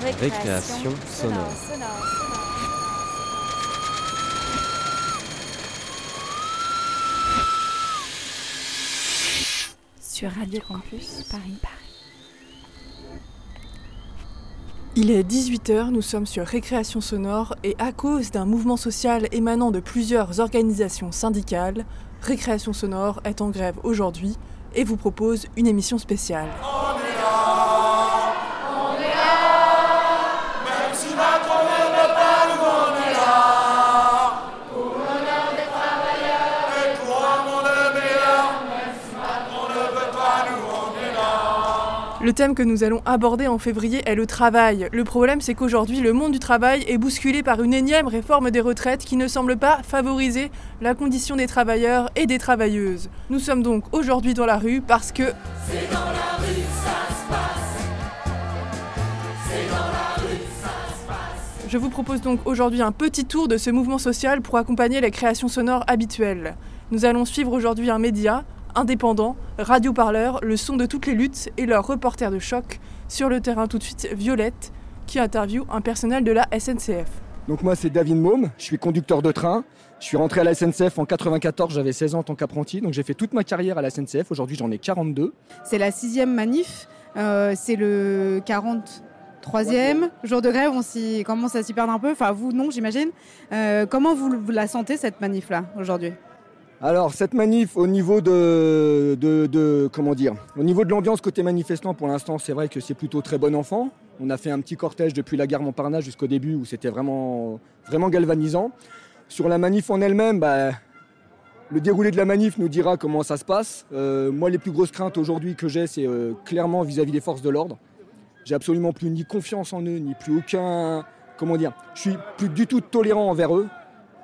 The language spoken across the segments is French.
Récréation sonore. Sur Radio Campus Paris. Il est 18h, nous sommes sur Récréation sonore et à cause d'un mouvement social émanant de plusieurs organisations syndicales, Récréation sonore est en grève aujourd'hui et vous propose une émission spéciale. Le thème que nous allons aborder en février est le travail. Le problème, c'est qu'aujourd'hui, le monde du travail est bousculé par une énième réforme des retraites qui ne semble pas favoriser la condition des travailleurs et des travailleuses. Nous sommes donc aujourd'hui dans la rue parce que... C'est dans la rue, ça se passe. C'est dans la rue, ça se passe. Je vous propose donc aujourd'hui un petit tour de ce mouvement social pour accompagner les créations sonores habituelles. Nous allons suivre aujourd'hui un média, indépendants, radioparleurs, le son de toutes les luttes et leur reporter de choc. Sur le terrain tout de suite, Violette, qui interviewe un personnel de la SNCF. Donc moi c'est David Môme, je suis conducteur de train. Je suis rentré à la SNCF en 94, j'avais 16 ans en tant qu'apprenti, donc j'ai fait toute ma carrière à la SNCF. Aujourd'hui j'en ai 42. C'est la sixième manif, euh, c'est le 43e jour de grève, on s'y commence à s'y perdre un peu? Enfin vous non j'imagine. Euh, comment vous, vous la sentez cette manif là aujourd'hui? Alors cette manif au niveau de, au niveau de l'ambiance côté manifestant pour l'instant c'est vrai que c'est plutôt très bon enfant. On a fait un petit cortège depuis la gare Montparnasse jusqu'au début où c'était vraiment vraiment galvanisant. Sur la manif en elle-même, bah, le déroulé de la manif nous dira comment ça se passe. Euh, moi les plus grosses craintes aujourd'hui que j'ai c'est euh, clairement vis-à-vis des forces de l'ordre. J'ai absolument plus ni confiance en eux ni plus aucun comment dire. Je suis plus du tout tolérant envers eux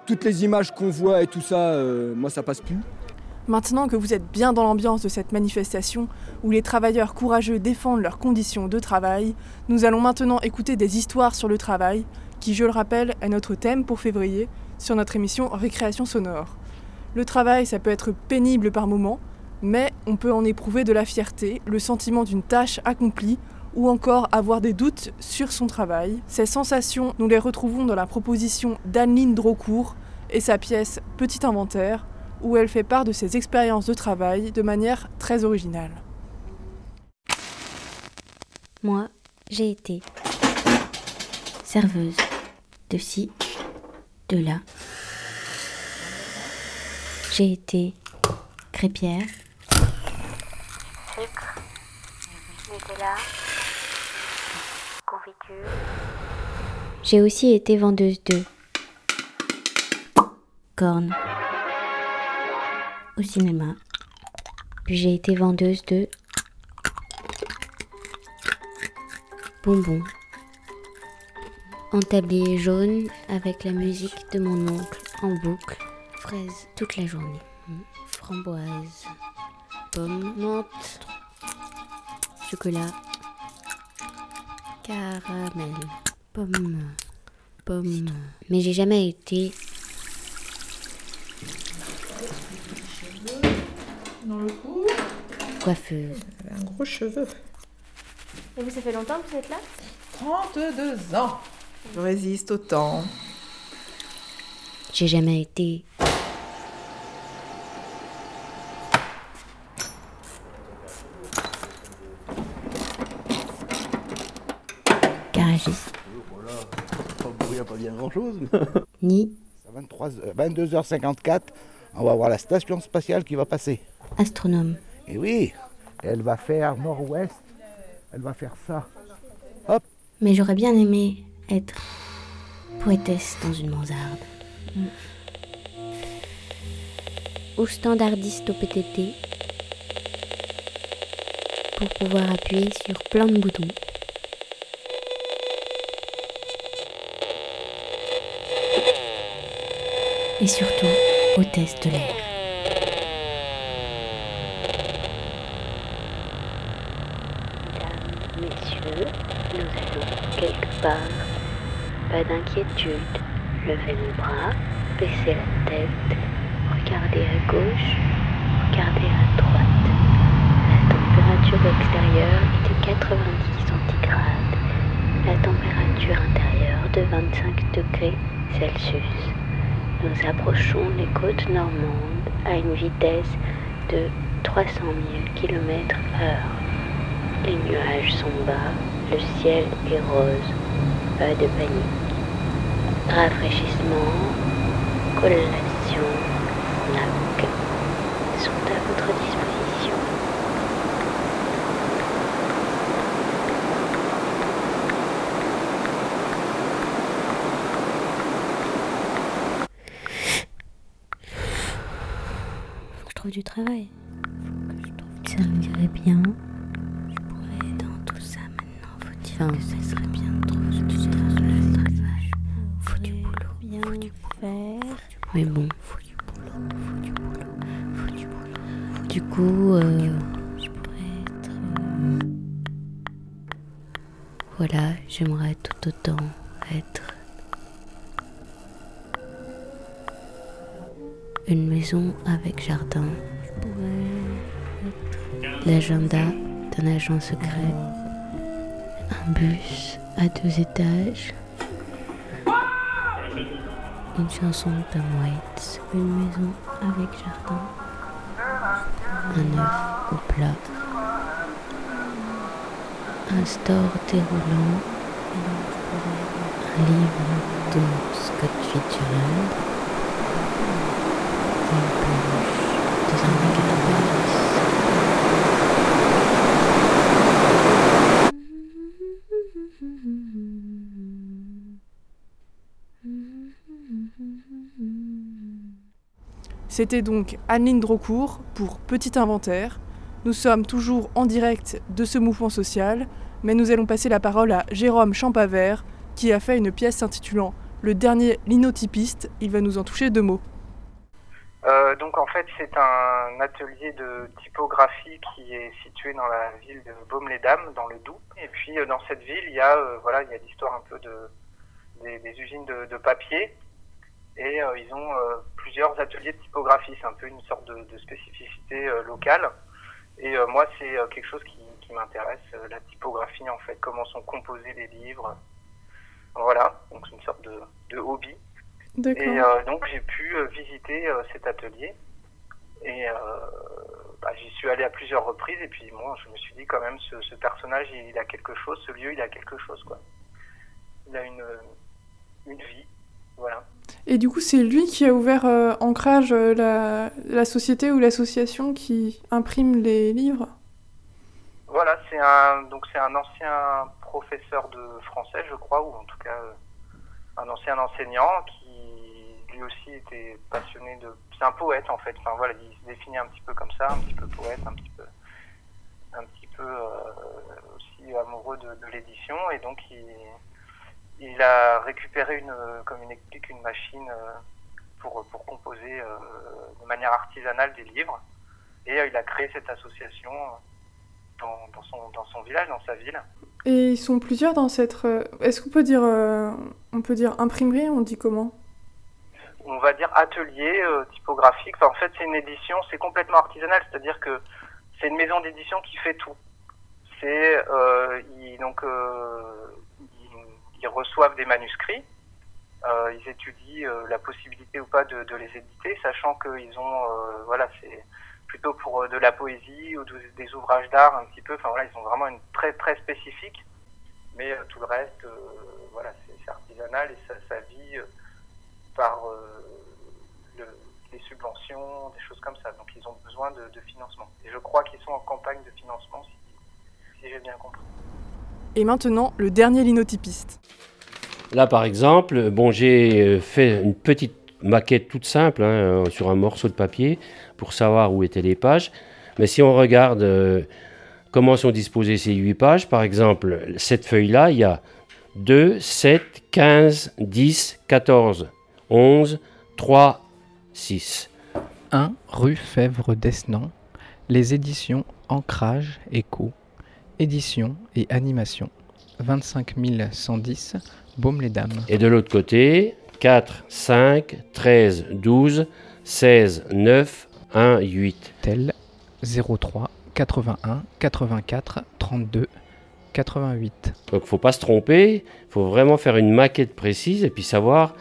toutes les images qu'on voit et tout ça, euh, moi ça passe plus. Maintenant que vous êtes bien dans l'ambiance de cette manifestation où les travailleurs courageux défendent leurs conditions de travail, nous allons maintenant écouter des histoires sur le travail, qui, je le rappelle, est notre thème pour février sur notre émission Récréation sonore. Le travail, ça peut être pénible par moments, mais on peut en éprouver de la fierté, le sentiment d'une tâche accomplie ou encore avoir des doutes sur son travail. Ces sensations, nous les retrouvons dans la proposition d'Anne-Lyne Drocourt et sa pièce Petit inventaire, où elle fait part de ses expériences de travail de manière très originale. Moi, j'ai été serveuse de ci, de là. J'ai été crépière. Sucre, J'ai aussi été vendeuse de cornes au cinéma. Puis j'ai été vendeuse de bonbons en tablier jaune avec la musique de mon oncle en boucle. Fraises toute la journée. Framboise, pomme, menthe, chocolat, caramel, pomme, pomme. Mais j'ai jamais été. Dans le cou. Coiffeuse. Un gros cheveu. Et vous, ça fait longtemps que vous êtes là? 32 ans. Je résiste au temps. J'ai jamais été pas bien grand-chose. Ni. 23, 22h54, on va voir la station spatiale qui va passer. Astronome. Et oui, elle va faire nord-ouest, elle va faire ça. Hop. Mais j'aurais bien aimé être poétesse dans une mansarde. Ou standardiste au PTT pour pouvoir appuyer sur plein de boutons. Et surtout hôtesse de l'air. Mesdames, messieurs, nous allons quelque part. Pas d'inquiétude. Levez les bras, baissez la tête, regardez à gauche, regardez à droite. La température extérieure est de 90 centigrades. La température température intérieure de 25 degrés Celsius. Nous approchons les côtes normandes à une vitesse de 300 000 km heure. Les nuages sont bas, le ciel est rose, pas de panique. Rafraîchissement, collation, lac sont à votre disposition. Faut que je trouve du travail. Faut que je trouve ça me dirait bien. Je pourrais dans tout ça maintenant. Faut dire que ça serait bien de trouver du travail. Faut du boulot. Bien faut du faire. Mais bon. Faut du boulot. Faut du boulot. Faut du boulot. Du coup, euh, je pourrais être. euh, Voilà, j'aimerais tout autant être une maison avec jardin. Je pourrais être l'agenda d'un agent secret. Un bus à deux étages. Une chanson de Tom Waits. Une maison avec jardin. Un œuf au plat. Un store déroulant. Un livre de Scott Fitzgerald. Une planche dans un regard C'était donc Anne-Lyne Drocourt pour Petit Inventaire. Nous sommes toujours en direct de ce mouvement social, mais nous allons passer la parole à Jérôme Champavert, qui a fait une pièce s'intitulant Le dernier linotypiste. Il va nous en toucher deux mots. Euh, donc en fait c'est un atelier de typographie qui est situé dans la ville de Baume-les-Dames, dans le Doubs. Et puis euh, dans cette ville il y a euh, voilà il y a l'histoire un peu de des, des usines de, de papier et euh, ils ont plusieurs ateliers de typographie. C'est un peu une sorte de, de spécificité locale. Et moi c'est quelque chose qui, qui m'intéresse, la typographie en fait, comment sont composés les livres. Voilà, donc c'est une sorte de, de hobby. Et euh, donc j'ai pu euh, visiter euh, cet atelier. Et bah, j'y suis allé à plusieurs reprises. Et puis moi je me suis dit quand même ce, ce personnage il a quelque chose, ce lieu il a quelque chose quoi. Il a une, une vie, voilà. Et du coup, c'est lui qui a ouvert euh, Ancrage, euh, la, la société ou l'association qui imprime les livres? Voilà, c'est un donc c'est un ancien professeur de français je crois ou en tout cas euh, un ancien enseignant qui lui aussi était passionné de c'est un poète en fait. Enfin voilà il se définit un petit peu comme ça un petit peu poète un petit peu un petit peu euh, aussi amoureux de, l'édition. Et donc il a récupéré une comme il explique une machine euh, pour pour composer euh, de manière artisanale des livres. Et il a créé cette association dans, son dans son village dans sa ville. Et ils sont plusieurs dans cette. Est-ce qu'on peut dire, on peut dire imprimerie? On dit comment? On va dire atelier euh, typographique. En fait, c'est une édition, c'est complètement artisanal, c'est-à-dire que c'est une maison d'édition qui fait tout. Euh, ils, donc euh, ils, reçoivent des manuscrits, ils étudient la possibilité ou pas de, les éditer, sachant qu'ils ont voilà c'est plutôt pour de la poésie ou de- des ouvrages d'art un petit peu. Enfin voilà, ils ont vraiment une très très spécifique. Mais tout le reste, voilà, c'est artisanal et ça, vit par euh, le- les subventions, des choses comme ça. Donc ils ont besoin de, de financement. Et je crois qu'ils sont en campagne de financement, si, si j'ai bien compris. Et maintenant, le dernier linotypiste. Là, par exemple, bon, j'ai euh, fait une petite maquette toute simple hein, euh, sur un morceau de papier pour savoir où étaient les pages. Mais si on regarde euh, comment sont disposées ces huit pages, par exemple, cette feuille-là, il y a 2, 7, 15, 10, 14, 11, 3, 6. 1 rue Fèvre d'Esnan, les éditions Ancrage Écho, édition et animation, 25 110, Baume-les-Dames. Et de l'autre côté, 4, 5, 13, 12, 16, 9, 1, 8. Tel 03 81 84 32 88. Donc il ne faut pas se tromper, il faut vraiment faire une maquette précise et puis savoir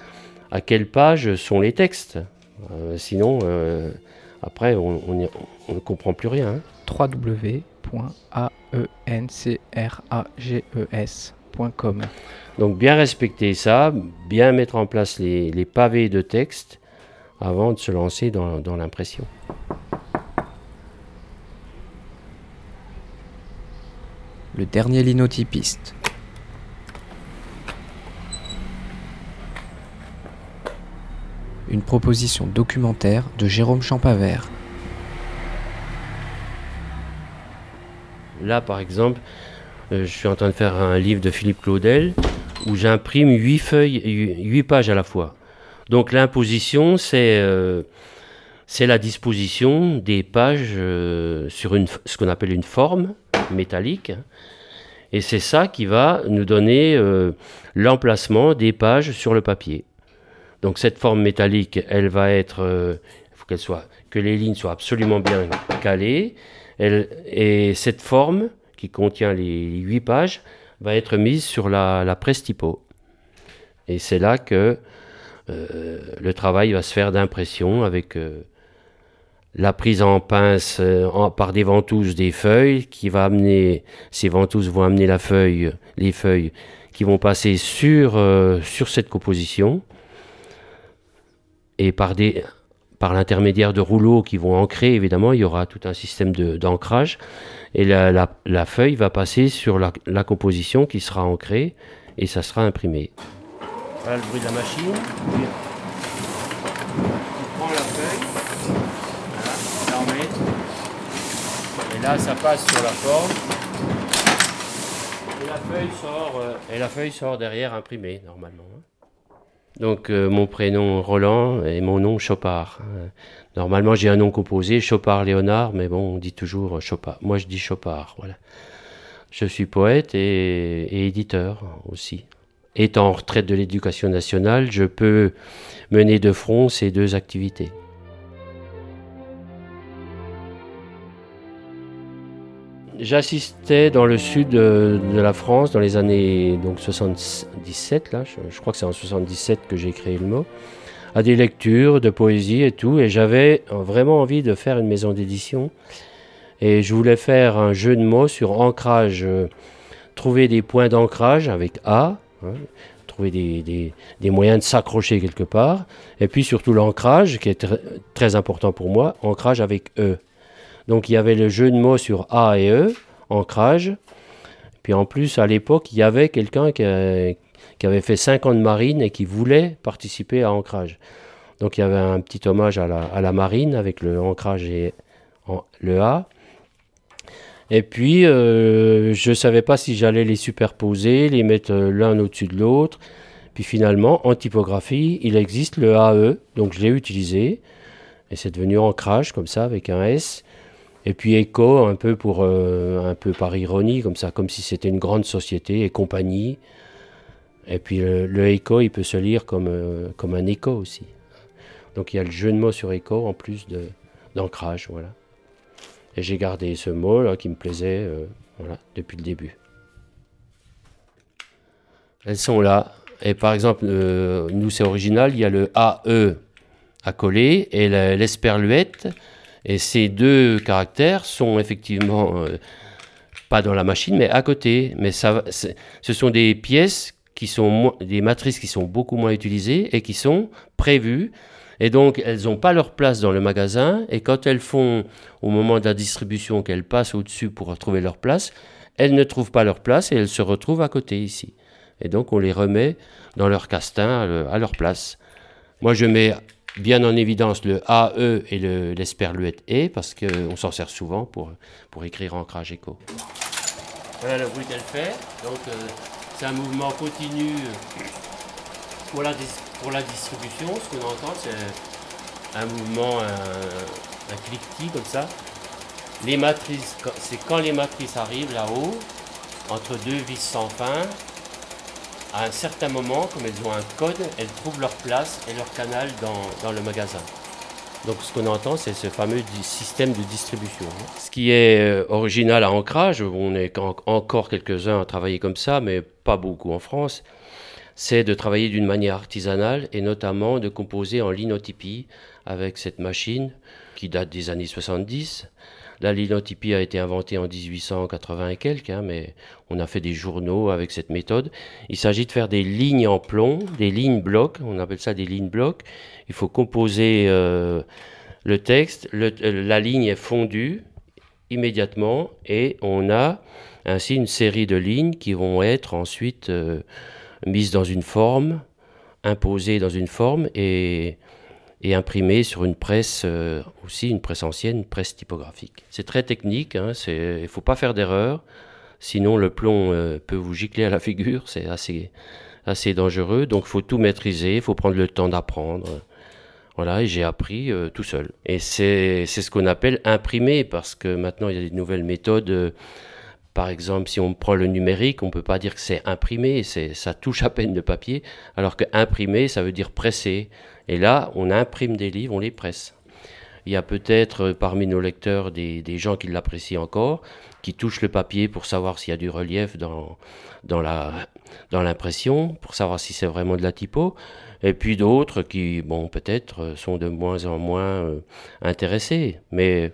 à quelle page sont les textes. Euh, sinon, euh, après, on, on y- on ne comprend plus rien. hein. www.aencrages.com. Donc bien respecter ça, bien mettre en place les, les pavés de texte avant de se lancer dans, dans l'impression. Le dernier linotypiste. Une proposition documentaire de Jérôme Champavert. Là, par exemple, euh, je suis en train de faire un livre de Philippe Claudel où j'imprime 8 feuilles, 8 pages à la fois. Donc l'imposition, c'est euh, la disposition des pages euh, sur une, ce qu'on appelle une forme métallique. Et c'est ça qui va nous donner l'emplacement des pages sur le papier. Donc cette forme métallique, elle va être, euh, il faut qu'elle soit, que les lignes soient absolument bien calées. Elle- et cette forme qui contient les huit pages va être mise sur la, presse typo. Et c'est là que euh, le travail va se faire d'impression avec euh, la prise en pince par des ventouses des feuilles qui va amener, ces ventouses vont amener la feuille, les feuilles qui vont passer sur, sur cette composition et par l'intermédiaire de rouleaux qui vont ancrer, évidemment, il y aura tout un système d'ancrage. et la, feuille va passer sur la, composition qui sera ancrée et ça sera imprimé. Voilà le bruit de la machine. Tu prends la feuille, voilà, la remets. Et là, ça passe sur la forme. Et la feuille sort, euh, et la feuille sort derrière imprimée, normalement. Donc, euh, mon prénom Roland et mon nom Chopard. Euh, Normalement, j'ai un nom composé, Chopard Léonard, mais bon, on dit toujours euh, Chopard. Moi, je dis Chopard, voilà. Je suis poète et éditeur aussi. Étant en retraite de l'éducation nationale, je peux mener de front ces deux activités. J'assistais dans le sud de, de la France dans les années donc 77, là, je, crois que c'est en 77 que j'ai créé le mot, à des lectures de poésie et tout, et j'avais vraiment envie de faire une maison d'édition. Et je voulais faire un jeu de mots sur ancrage, euh, trouver des points d'ancrage avec A, hein, trouver des, des- moyens de s'accrocher quelque part, et puis surtout l'ancrage, qui est tr- très important pour moi, ancrage avec E. Donc il y avait le jeu de mots sur A et E, ancrage. Puis en plus, à l'époque, il y avait quelqu'un qui, avait fait 5 ans de marine et qui voulait participer à ancrage. Donc il y avait un petit hommage à la, marine avec le ancrage et le A. Et puis, euh, je ne savais pas si j'allais les superposer, les mettre euh, l'un au-dessus de l'autre. Puis finalement, en typographie, il existe le AE, donc je l'ai utilisé. Et c'est devenu ancrage, comme ça, avec un S. Et puis écho, un peu, pour, euh, un peu par ironie, comme ça, comme si c'était une grande société et compagnie. Et puis le, écho, il peut se lire comme, euh, comme un écho aussi. Donc il y a le jeu de mots sur écho en plus de- d'ancrage, voilà. Et j'ai gardé ce mot là qui me plaisait euh, voilà, depuis le début. Elles sont là. Et par exemple, nous c'est original, il y a le AE à coller et l'esperluette. Et ces deux caractères sont effectivement euh, pas dans la machine, mais à côté. Mais ça, ce sont des pièces qui sont des matrices qui sont beaucoup moins utilisées et qui sont prévues. Et donc, elles n'ont pas leur place dans le magasin. Et quand elles font, au moment de la distribution, qu'elles passent au-dessus pour retrouver leur place, elles ne trouvent pas leur place et elles se retrouvent à côté ici. Et donc, on les remet dans leur castin à, le- à leur place. Moi, je mets bien en évidence le AE et le- l'esperluette E parce qu'on s'en sert souvent pour, pour écrire ancrage écho. Voilà le bruit qu'elle fait. Donc, euh, c'est un mouvement continu euh, pour la, pour la distribution. Ce qu'on entend, c'est un mouvement, un, un cliquetis comme ça. Les matrices, c'est quand les matrices arrivent là-haut, entre deux vis sans fin, à un certain moment, comme elles ont un code, elles trouvent leur place et leur canal dans, dans le magasin. Donc ce qu'on entend, c'est ce fameux système de distribution. Ce qui est euh, original à Ancrage, on est encore quelques-uns à travailler comme ça, mais pas beaucoup en France, c'est de travailler d'une manière artisanale et notamment de composer en linotypie avec cette machine qui date des années 70. La linotypie a été inventée en 1880 et quelques, hein, mais on a fait des journaux avec cette méthode. Il s'agit de faire des lignes en plomb, des lignes blocs, on appelle ça des lignes blocs. Il faut composer euh, le texte, euh, la ligne est fondue immédiatement et on a ainsi une série de lignes qui vont être ensuite euh, mises dans une forme, imposées dans une forme et et imprimé sur une presse euh, aussi, une presse ancienne, une presse typographique. C'est très technique, hein, il ne faut pas faire d'erreur, sinon le plomb euh, peut vous gicler à la figure, c'est assez, assez dangereux, donc il faut tout maîtriser, il faut prendre le temps d'apprendre. Voilà, et j'ai appris euh, tout seul. Et c'est ce qu'on appelle imprimer, parce que maintenant il y a des nouvelles méthodes. Par exemple, si on prend le numérique, on ne peut pas dire que c'est imprimé, ça touche à peine le papier, alors que imprimer, ça veut dire presser. Et là, on imprime des livres, on les presse. Il y a peut-être euh, parmi nos lecteurs des, gens qui l'apprécient encore, qui touchent le papier pour savoir s'il y a du relief dans, dans, l'impression, pour savoir si c'est vraiment de la typo. Et puis d'autres qui, bon, peut-être euh, sont de moins en moins euh, intéressés. Mais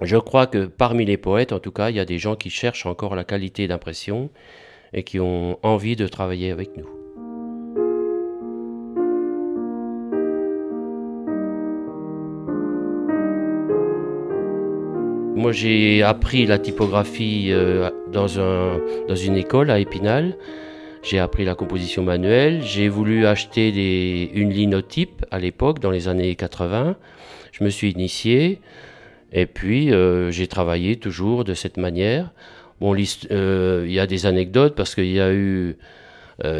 je crois que parmi les poètes, en tout cas, il y a des gens qui cherchent encore la qualité d'impression et qui ont envie de travailler avec nous. Moi, j'ai appris la typographie euh, dans, un, dans une école à Épinal. J'ai appris la composition manuelle. J'ai voulu acheter une linotype à l'époque, dans les années 80. Je me suis initié. Et puis, euh, j'ai travaillé toujours de cette manière. Bon, euh, il y a des anecdotes parce qu'il y a eu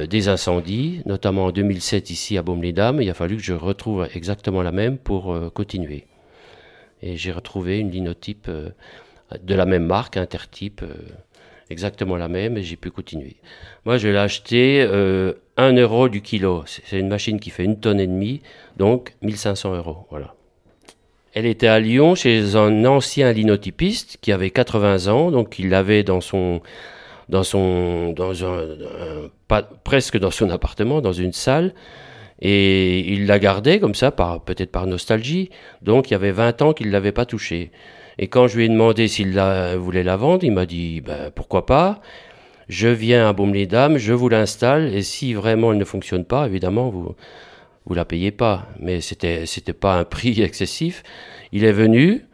des incendies, notamment en 2007 ici à Baume-les-Dames. Il a fallu que je retrouve exactement la même pour continuer. Et j'ai retrouvé une linotype euh, de la même marque, Intertype, euh, exactement la même, et j'ai pu continuer. Moi, je l'ai acheté euh, 1 euro du kilo. C'est une machine qui fait une tonne et demie, donc 1500 euros. Voilà. Elle était à Lyon chez un ancien linotypiste qui avait 80 ans, donc il l'avait dans son, dans son, dans un, pas, presque dans son appartement, dans une salle. Et il la gardait comme ça, peut-être par nostalgie. Donc il y avait 20 ans qu'il ne l'avait pas touchée. Et quand je lui ai demandé s'il voulait la vendre, il m'a dit ben, pourquoi pas? Je viens à Baume-les-Dames, je vous l'installe, et si vraiment elle ne fonctionne pas, évidemment, vous vous la payez pas. Mais c'était c'était pas un prix excessif. Il est venu,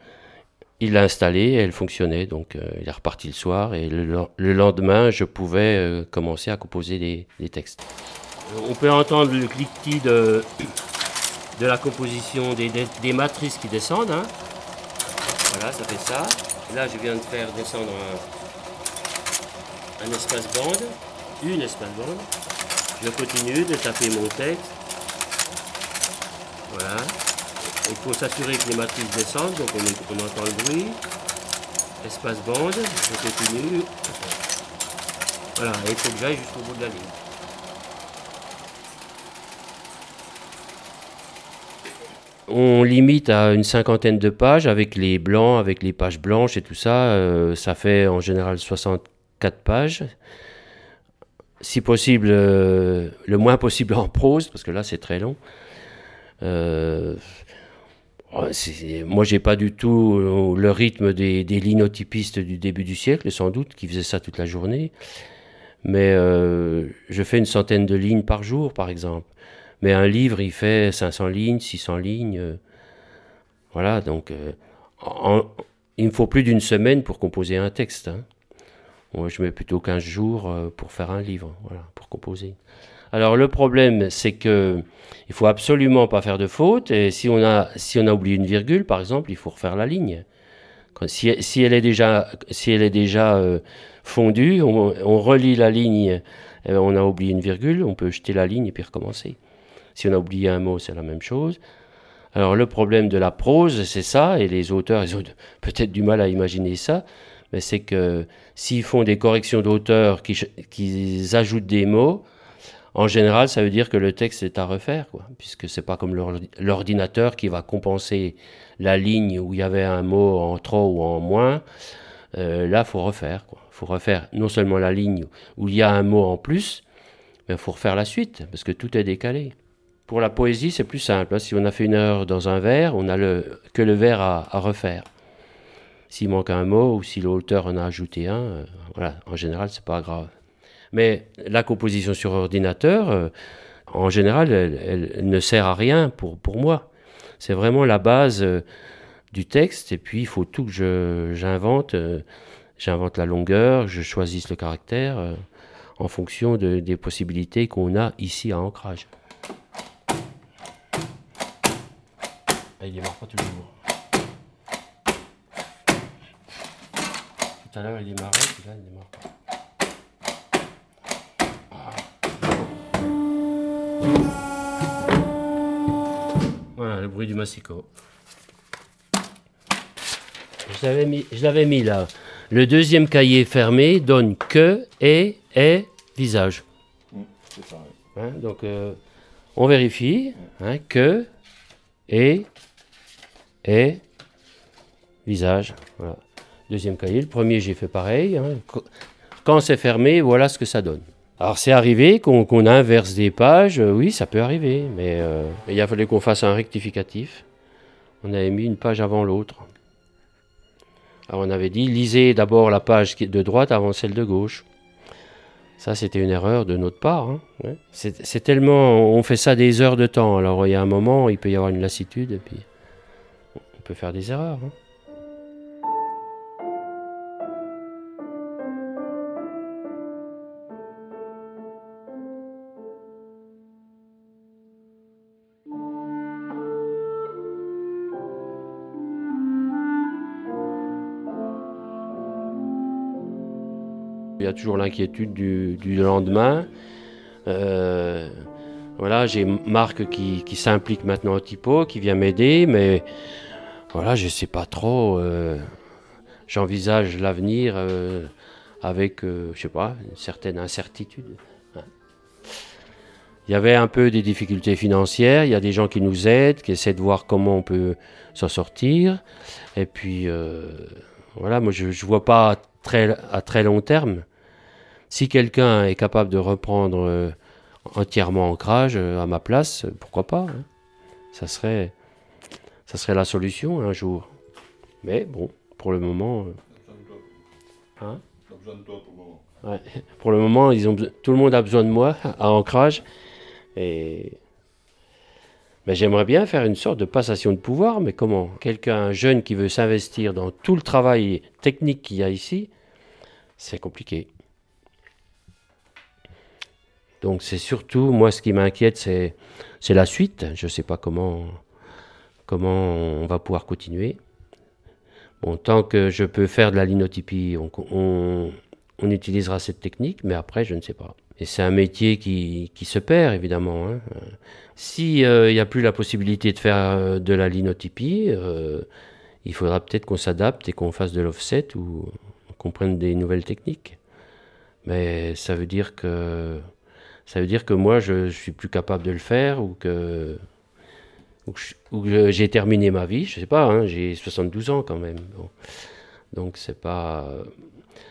il l'a installée, elle fonctionnait, donc euh, il est reparti le soir, et le, lendemain, je pouvais euh, commencer à composer les textes. On peut entendre le cliquetis de, de la composition des, matrices qui descendent. Hein. Voilà, ça fait ça. Là, je viens de faire descendre un, espace bande, une espace bande. Je continue de taper mon texte. Voilà. Il faut s'assurer que les matrices descendent, donc on, entend le bruit. Espace bande, je continue. Voilà, il faut que j'aille jusqu'au bout de la ligne. On limite à une cinquantaine de pages avec les blancs, avec les pages blanches et tout ça. Euh, ça fait en général 64 pages. Si possible, euh, le moins possible en prose, parce que là c'est très long. Euh, moi, j'ai pas du tout le rythme des, linotypistes du début du siècle, sans doute, qui faisaient ça toute la journée. Mais je fais une centaine de lignes par jour, par exemple. Mais un livre, il fait 500 lignes, 600 lignes. Euh, voilà, donc euh, il me faut plus d'une semaine pour composer un texte. Hein. Moi, je mets plutôt 15 jours euh, pour faire un livre, voilà, pour composer. Alors le problème, c'est que il faut absolument pas faire de faute. Et si on a, si on a oublié une virgule, par exemple, il faut refaire la ligne. Si, si elle est déjà, si elle est déjà fondue, on, on, relie la ligne. on a oublié une virgule, on peut jeter la ligne et puis recommencer. Si on a oublié un mot, c'est la même chose. Alors le problème de la prose, c'est ça, et les auteurs, ils ont peut-être du mal à imaginer ça, mais c'est que s'ils font des corrections d'auteurs, qu'ils ajoutent des mots, En général, ça veut dire que le texte est à refaire, quoi, puisque c'est pas comme l'ordinateur qui va compenser la ligne où il y avait un mot en trop ou en moins. Euh, là, faut refaire, quoi. Faut refaire non seulement la ligne où il y a un mot en plus, mais faut refaire la suite, parce que tout est décalé. Pour la poésie, c'est plus simple. Hein. Si on a fait une erreur dans un vers, on le, que le vers à, à refaire. S'il manque un mot ou si l'auteur en a ajouté un, euh, voilà, en général, c'est pas grave. Mais la composition sur ordinateur, euh, en général, elle, ne sert à rien pour, pour moi. C'est vraiment la base euh, du texte, et puis il faut tout que j'invente. j'invente la longueur, je choisisse le caractère en fonction des possibilités qu'on a ici à ancrage. Ah, il démarre pas toujours. Tout à l'heure il démarrait, puis là il démarre pas. Voilà le bruit du massicot. Je l'avais mis, mis là. Le deuxième cahier fermé donne que, et, et, visage. Mmh, ça, hein, donc euh, on vérifie hein, que, et, et, visage. Voilà. Deuxième cahier. Le premier, j'ai fait pareil. Hein. Quand c'est fermé, voilà ce que ça donne. Alors c'est arrivé qu'on inverse des pages, euh, oui ça peut arriver, mais euh, il a fallu qu'on fasse un rectificatif. On avait mis une page avant l'autre. Alors on avait dit lisez d'abord la page de droite avant celle de gauche. Ça c'était une erreur de notre part. Hein. C'est tellement, on fait ça des heures de temps. Alors il y a un moment, il peut y avoir une lassitude et puis on peut faire des erreurs. Hein. Toujours l'inquiétude du, lendemain. Euh, voilà, j'ai Marc qui, s'implique maintenant au typo, qui vient m'aider, mais voilà, je ne sais pas trop. Euh, j'envisage l'avenir euh, avec, je sais pas, une certaine incertitude. Il y avait un peu des difficultés financières, il y a des gens qui nous aident, qui essaient de voir comment on peut s'en sortir. Et puis, voilà, moi je ne vois pas très, à très long terme. Si quelqu'un est capable de reprendre euh, entièrement ancrage euh, à ma place, pourquoi pas hein. Ça serait, ça serait la solution un jour. Mais bon, pour le moment. Euh, hein pour le moment, ils ont, tout le monde a besoin de moi à ancrage. Et mais j'aimerais bien faire une sorte de passation de pouvoir, mais comment? Quelqu'un jeune qui veut s'investir dans tout le travail technique qu'il y a ici, c'est compliqué. Donc c'est surtout, moi ce qui m'inquiète, c'est, la suite. Je ne sais pas comment, comment on va pouvoir continuer. Tant que je peux faire de la linotypie, on, utilisera cette technique, mais après, je ne sais pas. Et c'est un métier qui, qui se perd, évidemment. Hein. S'il euh, n'y a plus la possibilité de faire euh, de la linotypie, euh, il faudra peut-être qu'on s'adapte et qu'on fasse de l'offset ou qu'on prenne des nouvelles techniques. Mais ça veut dire que ça veut dire que moi je, ne suis plus capable de le faire ou que j'ai terminé ma vie, je sais pas, hein, j'ai 72 ans quand même. Donc pas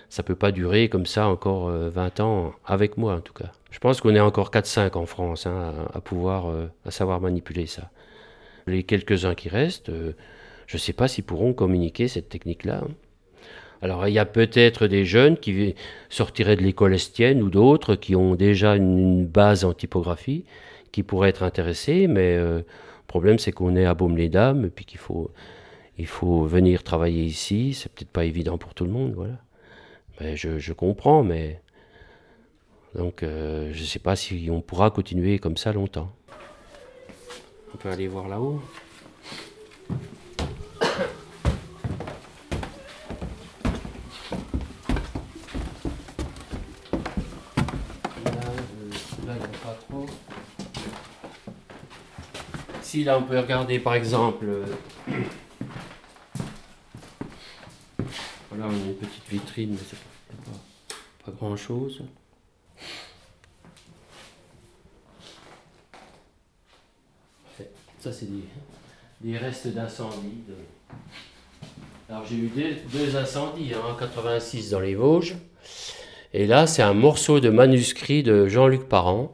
ça peut pas durer comme ça encore 20 ans avec moi en tout cas. Je pense qu'on est encore 4-5 en France hein, à, pouvoir, euh, à savoir manipuler ça. Les quelques-uns qui restent, euh, je ne sais pas s'ils pourront communiquer cette technique-là. Hein. Alors il y a peut-être des jeunes qui sortiraient de l'école estienne ou d'autres qui ont déjà une, base en typographie, qui pourraient être intéressés, mais euh, le problème c'est qu'on est à Baume-les-Dames et puis qu'il faut, il faut venir travailler ici. C'est peut-être pas évident pour tout le monde, voilà. Je comprends, mais donc euh, je ne sais pas si on pourra continuer comme ça longtemps. On peut aller voir là-haut. là, on peut regarder par exemple. Euh, voilà, on a une petite vitrine, mais c'est pas, pas grand chose. Ça, c'est des, restes d'incendie. Alors, j'ai eu deux, deux incendies hein, en hein, 86 dans les Vosges. Et là, c'est un morceau de manuscrit de Jean-Luc Parent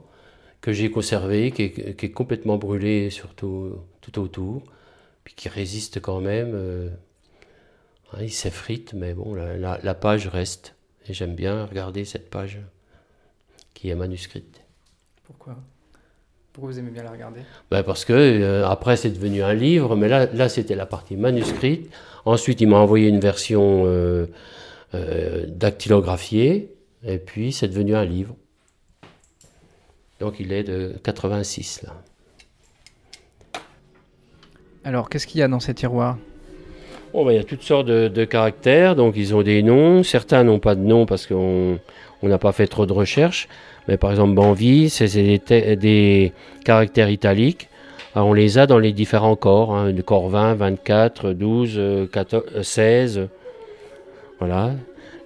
que j'ai conservé, qui est, qui est complètement brûlé surtout tout autour, puis qui résiste quand même. euh, hein, il s'effrite, mais bon, la, la- la page reste. Et j'aime bien regarder cette page qui est manuscrite. Pourquoi? Pourquoi vous aimez bien la regarder? Ben parce que euh, après c'est devenu un livre, mais là, là c'était la partie manuscrite. Ensuite il m'a envoyé une version euh, euh, dactylographiée, et puis c'est devenu un livre. Donc il est de 86 là. Alors, qu'est-ce qu'il y a dans ces tiroirs? Bon, ben, il y a toutes sortes de, de caractères, donc ils ont des noms. Certains n'ont pas de nom parce qu'on on n'a pas fait trop de recherches. Mais par exemple, Banvi, c'est des, caractères italiques. Alors, on les a dans les différents corps, hein, le corps 20, 24, 12, euh, 14, euh, 16. Voilà.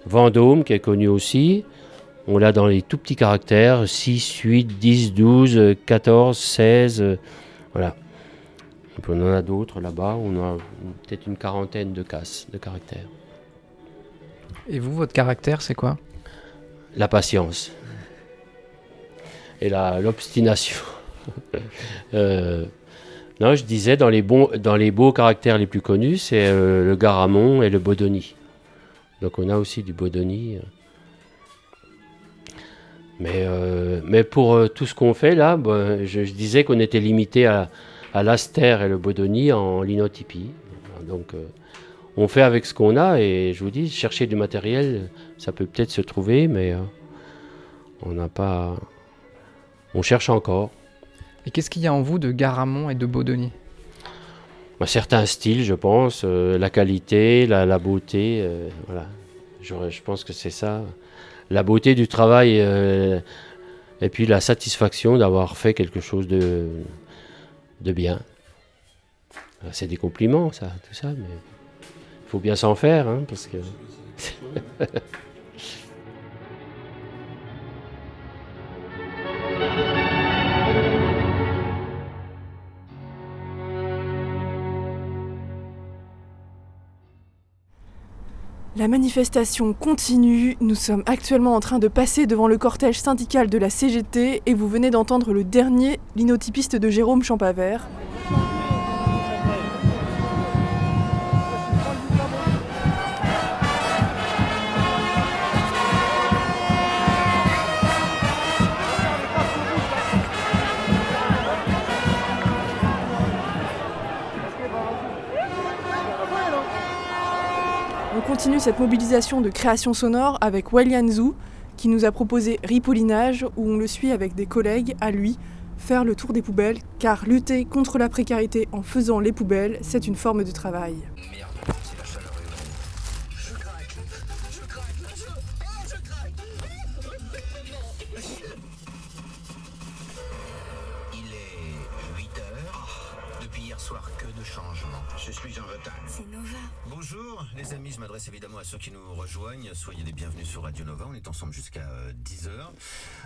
Vendôme, qui est connu aussi. On l'a dans les tout petits caractères, 6, 8, 10, 12, euh, 14, 16. euh, voilà. Et puis on en a d'autres là-bas, on a peut-être une quarantaine de casses, de caractères. Et vous, votre caractère, c'est quoi? La patience. Et la- l'obstination. Euh, non, je disais, dans les, bons, dans les beaux caractères les plus connus, c'est euh, le Garamond et le Bodoni. Donc on a aussi du Bodoni. Mais, euh, mais pour euh, tout ce qu'on fait là, ben, je, je disais qu'on était limité à, à l'Aster et le Bodoni en linotypie. Donc euh, on fait avec ce qu'on a et je vous dis, chercher du matériel, ça peut peut-être se trouver, mais on n'a pas. On cherche encore. Et qu'est-ce qu'il y a en vous de Garamond et de Bodoni? Bah, certains styles, je pense, la qualité, la, la beauté, voilà. Je, pense que c'est ça. La beauté du travail euh, et puis la satisfaction d'avoir fait quelque chose de, de bien. Euh, C'est des compliments, ça, tout ça, mais il faut bien s'en faire, hein, parce que. La manifestation continue. Nous sommes actuellement en train de passer devant le cortège syndical de la CGT et vous venez d'entendre le dernier linotypiste de Jérôme Champavert. Continue cette mobilisation de création sonore avec Walian Zhu qui nous a proposé Ripollinage où on le suit avec des collègues à lui faire le tour des poubelles car lutter contre la précarité en faisant les poubelles, c'est une forme de travail. Il Je évidemment à ceux qui nous rejoignent. Soyez les bienvenus sur Radio Nova. On est ensemble jusqu'à 10 heures.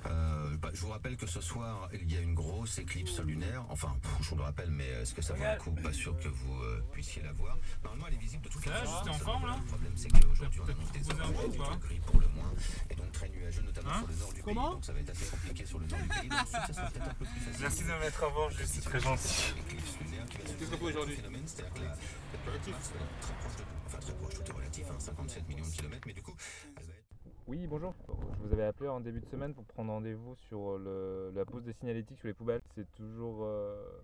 Euh, bah, je vous rappelle que ce soir, il y a une grosse éclipse lunaire. Enfin, je vous le rappelle, mais est-ce que ça vaut le coup? Pas sûr que vous euh, puissiez la voir. Normalement, elle est visible de toute j'étais en Le forme, là? problème, c'est qu'aujourd'hui, on annonce des pas? temps gris pour le moins, et donc très nuageux, notamment Hein? sur le nord du Comment? pays. Donc ça va être assez compliqué sur le nord du pays. Sud, ça sera peut-être un peu plus facile. Merci de me mettre avant, juste, c'est très gentil. Qu'est-ce qu'on fait aujourd'hui? C'est-à-dire que la. Enfin, très proche, tout est relatif, 57 millions de kilomètres, mais du coup, elle va être. Oui, bonjour. Je vous avais appelé en début de semaine pour prendre rendez-vous sur le- la pose des signalétiques sur les poubelles. C'est toujours. euh,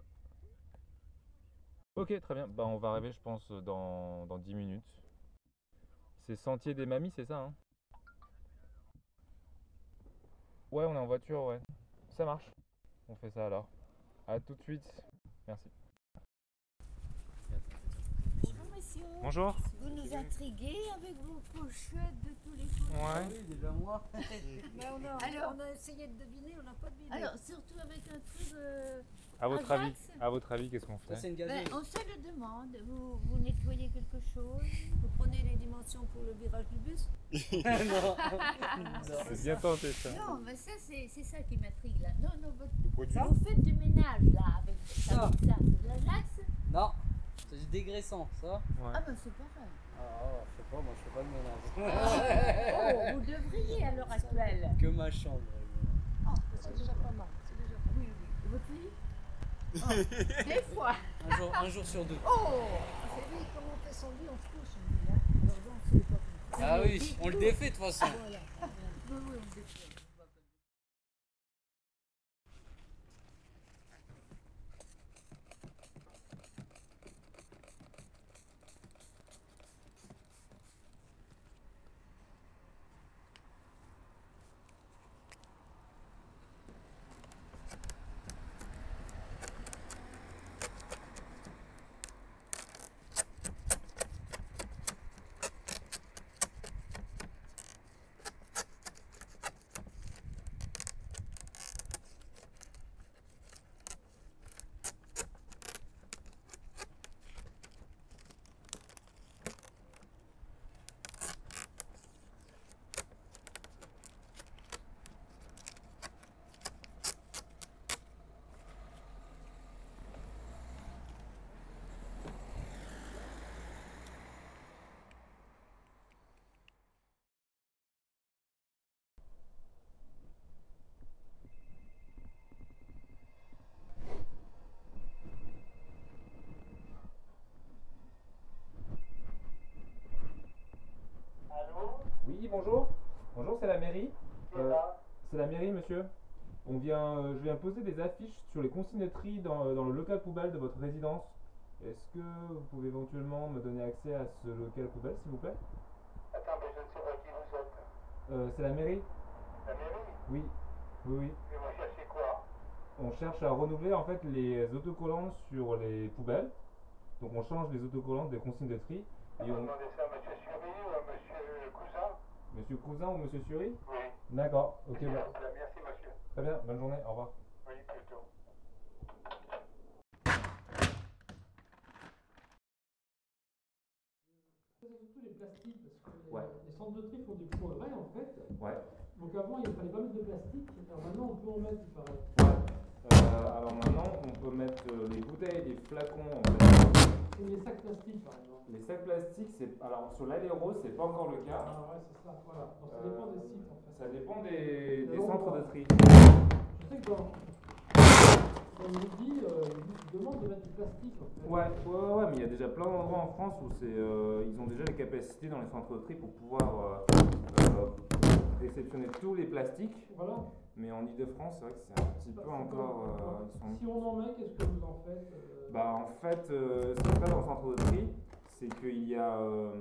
Ok, très bien. Bah, on va arriver, je pense, dans, dans 10 minutes. C'est Sentier des Mamies, c'est ça hein? Ouais, on est en voiture, ouais. Ça marche. On fait ça alors. À tout de suite. Merci. Bonjour messieurs. Bonjour. Vous nous intriguez avec vos pochettes de tous les côtés. Ouais. Oui, déjà moi. Mais on a, Alors- on a essayé de deviner, on n'a pas deviné. Alors surtout avec un truc euh, À votre avis, à votre avis, qu'est-ce qu'on fait? Ben, on se le demande. Vous, vous nettoyez quelque chose? Vous prenez les dimensions pour le virage du bus? Non. C'est bien tenté, ça. Non, mais ça, c'est c'est ça qui m'intrigue là. Non, non, votre- vous faites du ménage là avec ça. de l'Ajax Non, c'est du dégraissant, ça. Ah, ben c'est pareil. Ah, je sais pas, moi je fais pas de ménage. oh, vous devriez à l'heure actuelle. Que ma chambre. Oh, c'est déjà pas mal. C'est déjà pas mal. Oui, oui. Et votre fille Oh, Des fois. Un jour, un jour sur deux. Oh Vous savez, comment on fait son lit, on se couche son lit. Hein. Alors donc, c'est pas comme ça. Ah oui, on le défait de toute façon. Voilà. Oui, oui, on le défait. Oui, bonjour. Bonjour, c'est la mairie. Euh, c'est la mairie, monsieur. On vient, euh, je viens poser des affiches sur les consignes de tri dans, dans le local poubelle de votre résidence. Est-ce que vous pouvez éventuellement me donner accès à ce local poubelle, s'il vous plaît? Attends, mais je ne sais pas qui vous êtes. Euh, C'est la mairie La mairie? Oui. Oui, oui. Et vous cherchez quoi? On cherche à renouveler en fait les autocollants sur les poubelles. Donc on change les autocollants des consignes de tri. Et Vous on... demandez ça à monsieur Sury ou à monsieur Cousin Monsieur Cousin ou Monsieur Suri Oui. D'accord, ok. S'il bah, Merci, monsieur. Très bien, bonne journée, au revoir. Oui, plutôt. C'est surtout les plastiques, parce que les, Ouais. les centres de tri font du progrès en fait. Ouais. Donc avant, il fallait pas mettre de plastique, alors maintenant on peut en mettre, il paraît. Euh, alors maintenant, on peut mettre euh, les bouteilles et les flacons en plastique. Et les sacs plastiques par exemple. Les sacs plastiques, c'est alors sur l'aéro, c'est pas encore le cas. Ah ouais, c'est ça, voilà. Donc ça dépend des sites en fait. Ça dépend des, centres de tri. Je sais que dans, le midi, euh, ils demandent de mettre du plastique en fait. Ouais, ouais, ouais, ouais, mais il y a déjà plein d'endroits en France où c'est, euh, ils ont déjà les capacités dans les centres de tri pour pouvoir euh, euh, réceptionner tous les plastiques. Voilà. Mais en Ile-de-France, c'est vrai que c'est un petit peu encore. euh, sont- Si on en met, qu'est-ce que vous en faites euh, Bah en fait, euh, ce passe dans le centre de tri, c'est qu'il y a euh,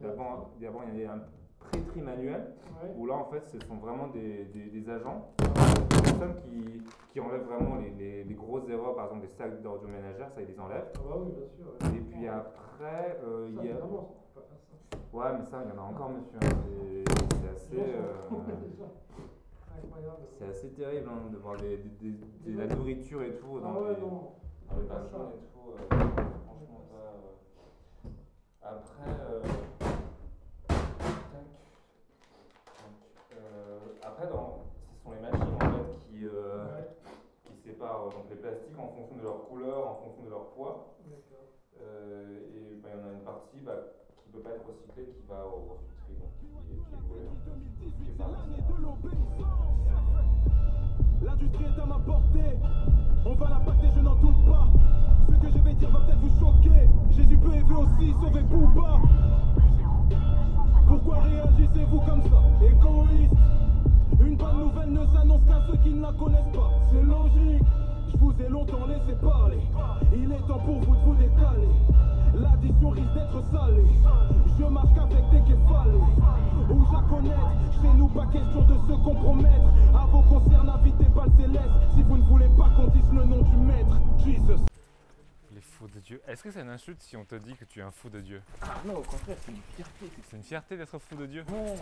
d'abord, d'abord il y a un pré-tri manuel Ouais. où là en fait ce sont vraiment des, des, des agents, des personnes qui, qui enlèvent vraiment les, les, les grosses erreurs, par exemple des sacs d'ordures ménagères, ça ils les enlèvent. Ah bah oui, bien sûr. ouais. Et puis après, euh, Ça, il y a. vraiment, pas faire ça. Ouais, mais ça, il y en a encore, monsieur. hein, C'est assez. Euh, c'est assez terrible hein, de voir des, de la nourriture et tout Ah dans ouais, les, non. dans les et tout. euh. Après. euh, euh, après, dans, ce sont les machines en fait qui, euh, qui séparent donc, les plastiques en fonction de leur couleur, en fonction de leur poids. Euh, et bah, il y en a une partie bah, qui ne peut pas être recyclée, qui va au donc qui, est- qui brûlée. L'industrie est à ma portée, on va l'impacter, je n'en doute pas. Ce que je vais dire va peut-être vous choquer. Jésus peut et veut aussi sauver Booba. Pourquoi réagissez-vous comme ça, égoïste? Une bonne nouvelle ne s'annonce qu'à ceux qui ne la connaissent pas. C'est logique, je vous ai longtemps laissé parler. Il est temps pour vous de vous décaler. L'addition risque d'être salée. Je marche qu'avec des kefalés. Où connaître, chez nous pas question de se compromettre. À vos concerts, n'invitez pas le céleste. Si vous ne voulez pas qu'on dise le nom du maître, Jesus. Les fous de Dieu. Est-ce que c'est une insulte si on te dit que tu es un fou de Dieu? Ah non, au contraire, c'est une fierté. C'est une fierté d'être fou de Dieu? Non,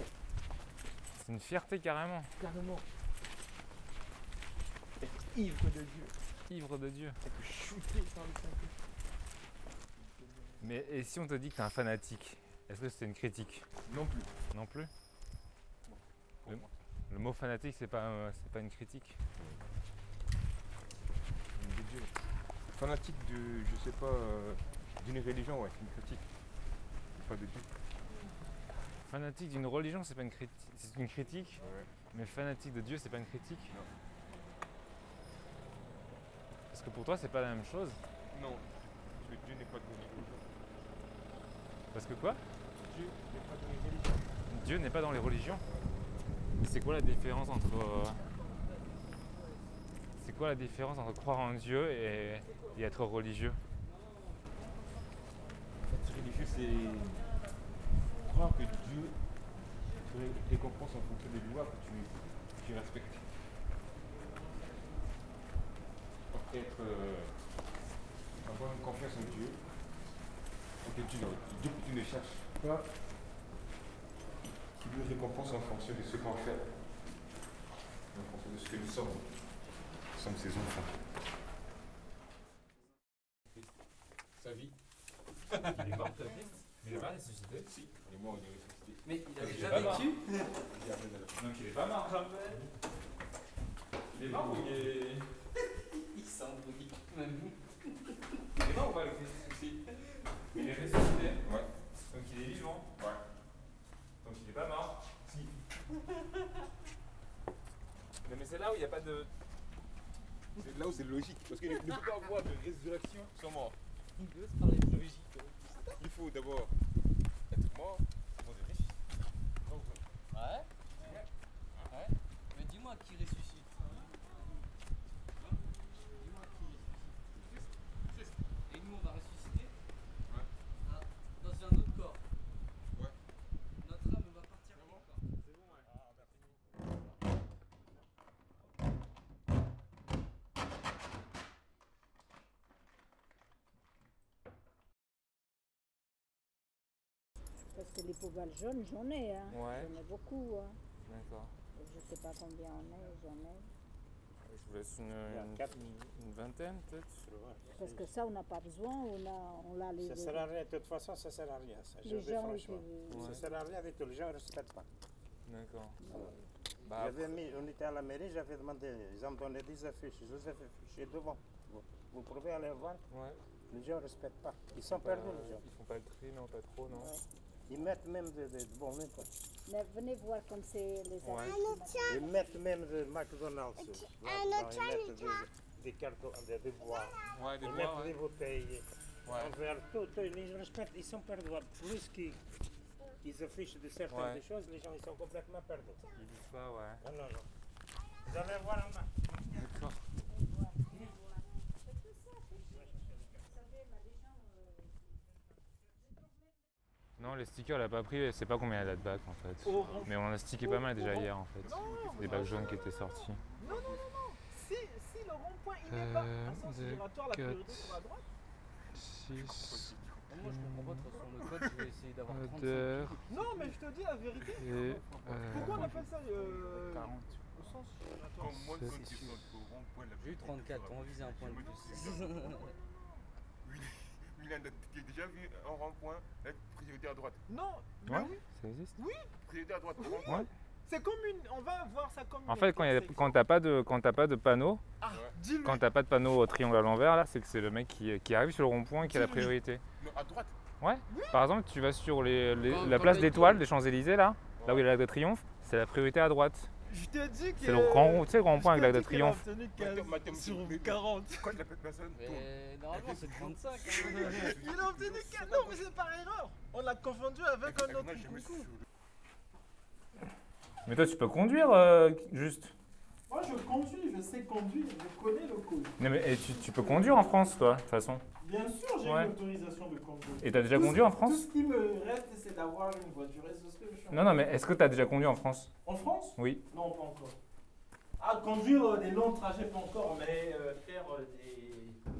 C'est une fierté carrément. carrément. Être ivre de Dieu. ivre de Dieu. Mais et si on te dit que t'es un fanatique, est-ce que c'est une critique Non plus. Non plus le, le mot fanatique, c'est pas, euh, c'est pas une critique. Fanatique de, je sais pas, euh, d'une religion, ouais, c'est une critique. Pas de Dieu. Fanatique d'une religion, c'est pas une critique. C'est une critique. Mais fanatique de Dieu, c'est pas une critique. Parce que pour toi, c'est pas la même chose. Non, parce que Dieu n'est pas de religion. Parce que quoi? Dieu n'est pas de religion. Dieu n'est pas dans les religions. C'est quoi la différence entre euh, C'est quoi la différence entre croire en Dieu et, être religieux? Être religieux, c'est croire que Dieu te ré- récompense en fonction des lois que tu, tu respectes. Être, euh, avoir une confiance en Dieu, que Dieu, Dieu que tu ne cherches pas, qui nous récompense en fonction de ce qu'on fait, en fonction de ce que nous sommes. Nous sommes ses enfants. Sa vie. Il est mort, ta Christ Il est pas ressuscité? Si, il est mort, il est ressuscité. Mais il a est déjà mort. vécu Il est après la- Donc il est pas mort, Jean-Pierre Il est mort ou il est. Il s'embrouille même. Il est mort ou pas le Christ Si. Il est ressuscité Ouais. Donc il est vivant Ouais. Donc il est pas mort Si. mais c'est là où il n'y a pas de. C'est là où c'est logique. Parce qu'il ne peut pas avoir de résurrection sans mort. Il veut se parler de logique. Il faut d'abord être mort pour de ressusciter. Ouais Ouais Mais dis-moi qui ressuscite. Dis-moi qui ressuscite. Et nous on va ressusciter Ah, Dans un autre corps. Ouais. Notre âme va partir quelque part. C'est bon, ouais. Ah, merci. Parce que les poubelles jaunes, j'en ai. Hein. Ouais. J'en ai beaucoup. Hein. D'accord. Je sais pas combien on est, j'en ai. Je vous laisse une, une, une vingtaine peut-être Parce que ça, on n'a pas besoin. On a, on l'a les. Ça sert à rien, de toute façon, ça sert à rien. Ça, je Les gens, franchement. ils- Ça sert à rien avec tout. Les gens ne respectent pas. D'accord. Bah, J'avais mis, on était à la mairie, j'avais demandé, ils ont donné 10 affiches, je les ai affichées devant. Vous, vous pouvez aller voir Ouais. Les gens ne respectent pas. Ils sont perdus, les gens. Ils font pas le tri, non, pas trop, non Ils mettent même de, de, de- bon, même pas. Mais venez voir comme c'est les Ouais. affiches. Ils mettent même de McDonald's. Ils mettent des, des cartons, des, des bois. Ouais, des ils bois, mettent ouais. des bouteilles. Ouais. Tout, tout, ils respectent, ils sont perdus. Plus qu'ils ils affichent de certaines Ouais. des choses, les gens ils sont complètement perdus. Ils disent pas, ouais. Non, non, non. Vous allez voir en bas. Non, les stickers, elle a pas pris, elle sait pas combien elle a de bacs en fait. Mais on a stické pas mal déjà hier en fait. Non, Des bacs jaunes qui étaient sortis. Non, non, non, non. Si, si le rond-point il n'est pas Euh, en sens deux, giratoire, la priorité pour la droite. 6. Moi je comprends pas, de toute façon, le code, je vais essayer d'avoir 35 Odeur. Non, mais je te dis la vérité. Et. euh, Pourquoi on appelle ça euh, 40. au sens giratoire C'est J'ai eu 34, on visait un point de plus. Il a déjà vu un rond-point, là, priorité à droite. Non, mais oui, ça existe. oui. Priorité à droite, Oui. rond-point. Ouais. C'est comme une. On va voir ça comme En fait, quand, il y a- quand t'as pas de quand t'as pas de panneau, Ah, quand t'as pas de panneau au triangle à l'envers, là, c'est que c'est le mec qui, qui arrive sur le rond-point et qui a la priorité. Non, à droite. Ouais. Par exemple, tu vas sur les, les- Quand- la quand place t'as d'étoiles une- des Champs-Élysées là, là où il y a l'arc de triomphe, c'est la priorité à droite. Je t'ai dit que. C'est le grand rond, tu sais, le rond-point avec l'arc de a triomphe. obtenu Mathé- quinze mathématiques, sur mais- 40. Quand la personne. Mais normalement c'est 35. Hein. Il a obtenu 4. Non, mais c'est par erreur. On l'a confondu avec un autre concours. Mais toi, tu peux conduire euh, juste. Moi, je conduis, je sais conduire, je connais le code. Non, mais et tu, tu peux conduire en France, toi, de toute façon. Bien sûr, j'ai Ouais. une autorisation de conduire. Et t'as déjà Tout ce- conduit en France Tout ce qui me reste, c'est d'avoir une voiture. Et c'est ce que je suis en Non, non, mais est-ce que t'as déjà conduit en France? En France? Oui. Non, pas encore. Ah, conduire euh, des longs trajets, pas encore, mais euh, faire euh, des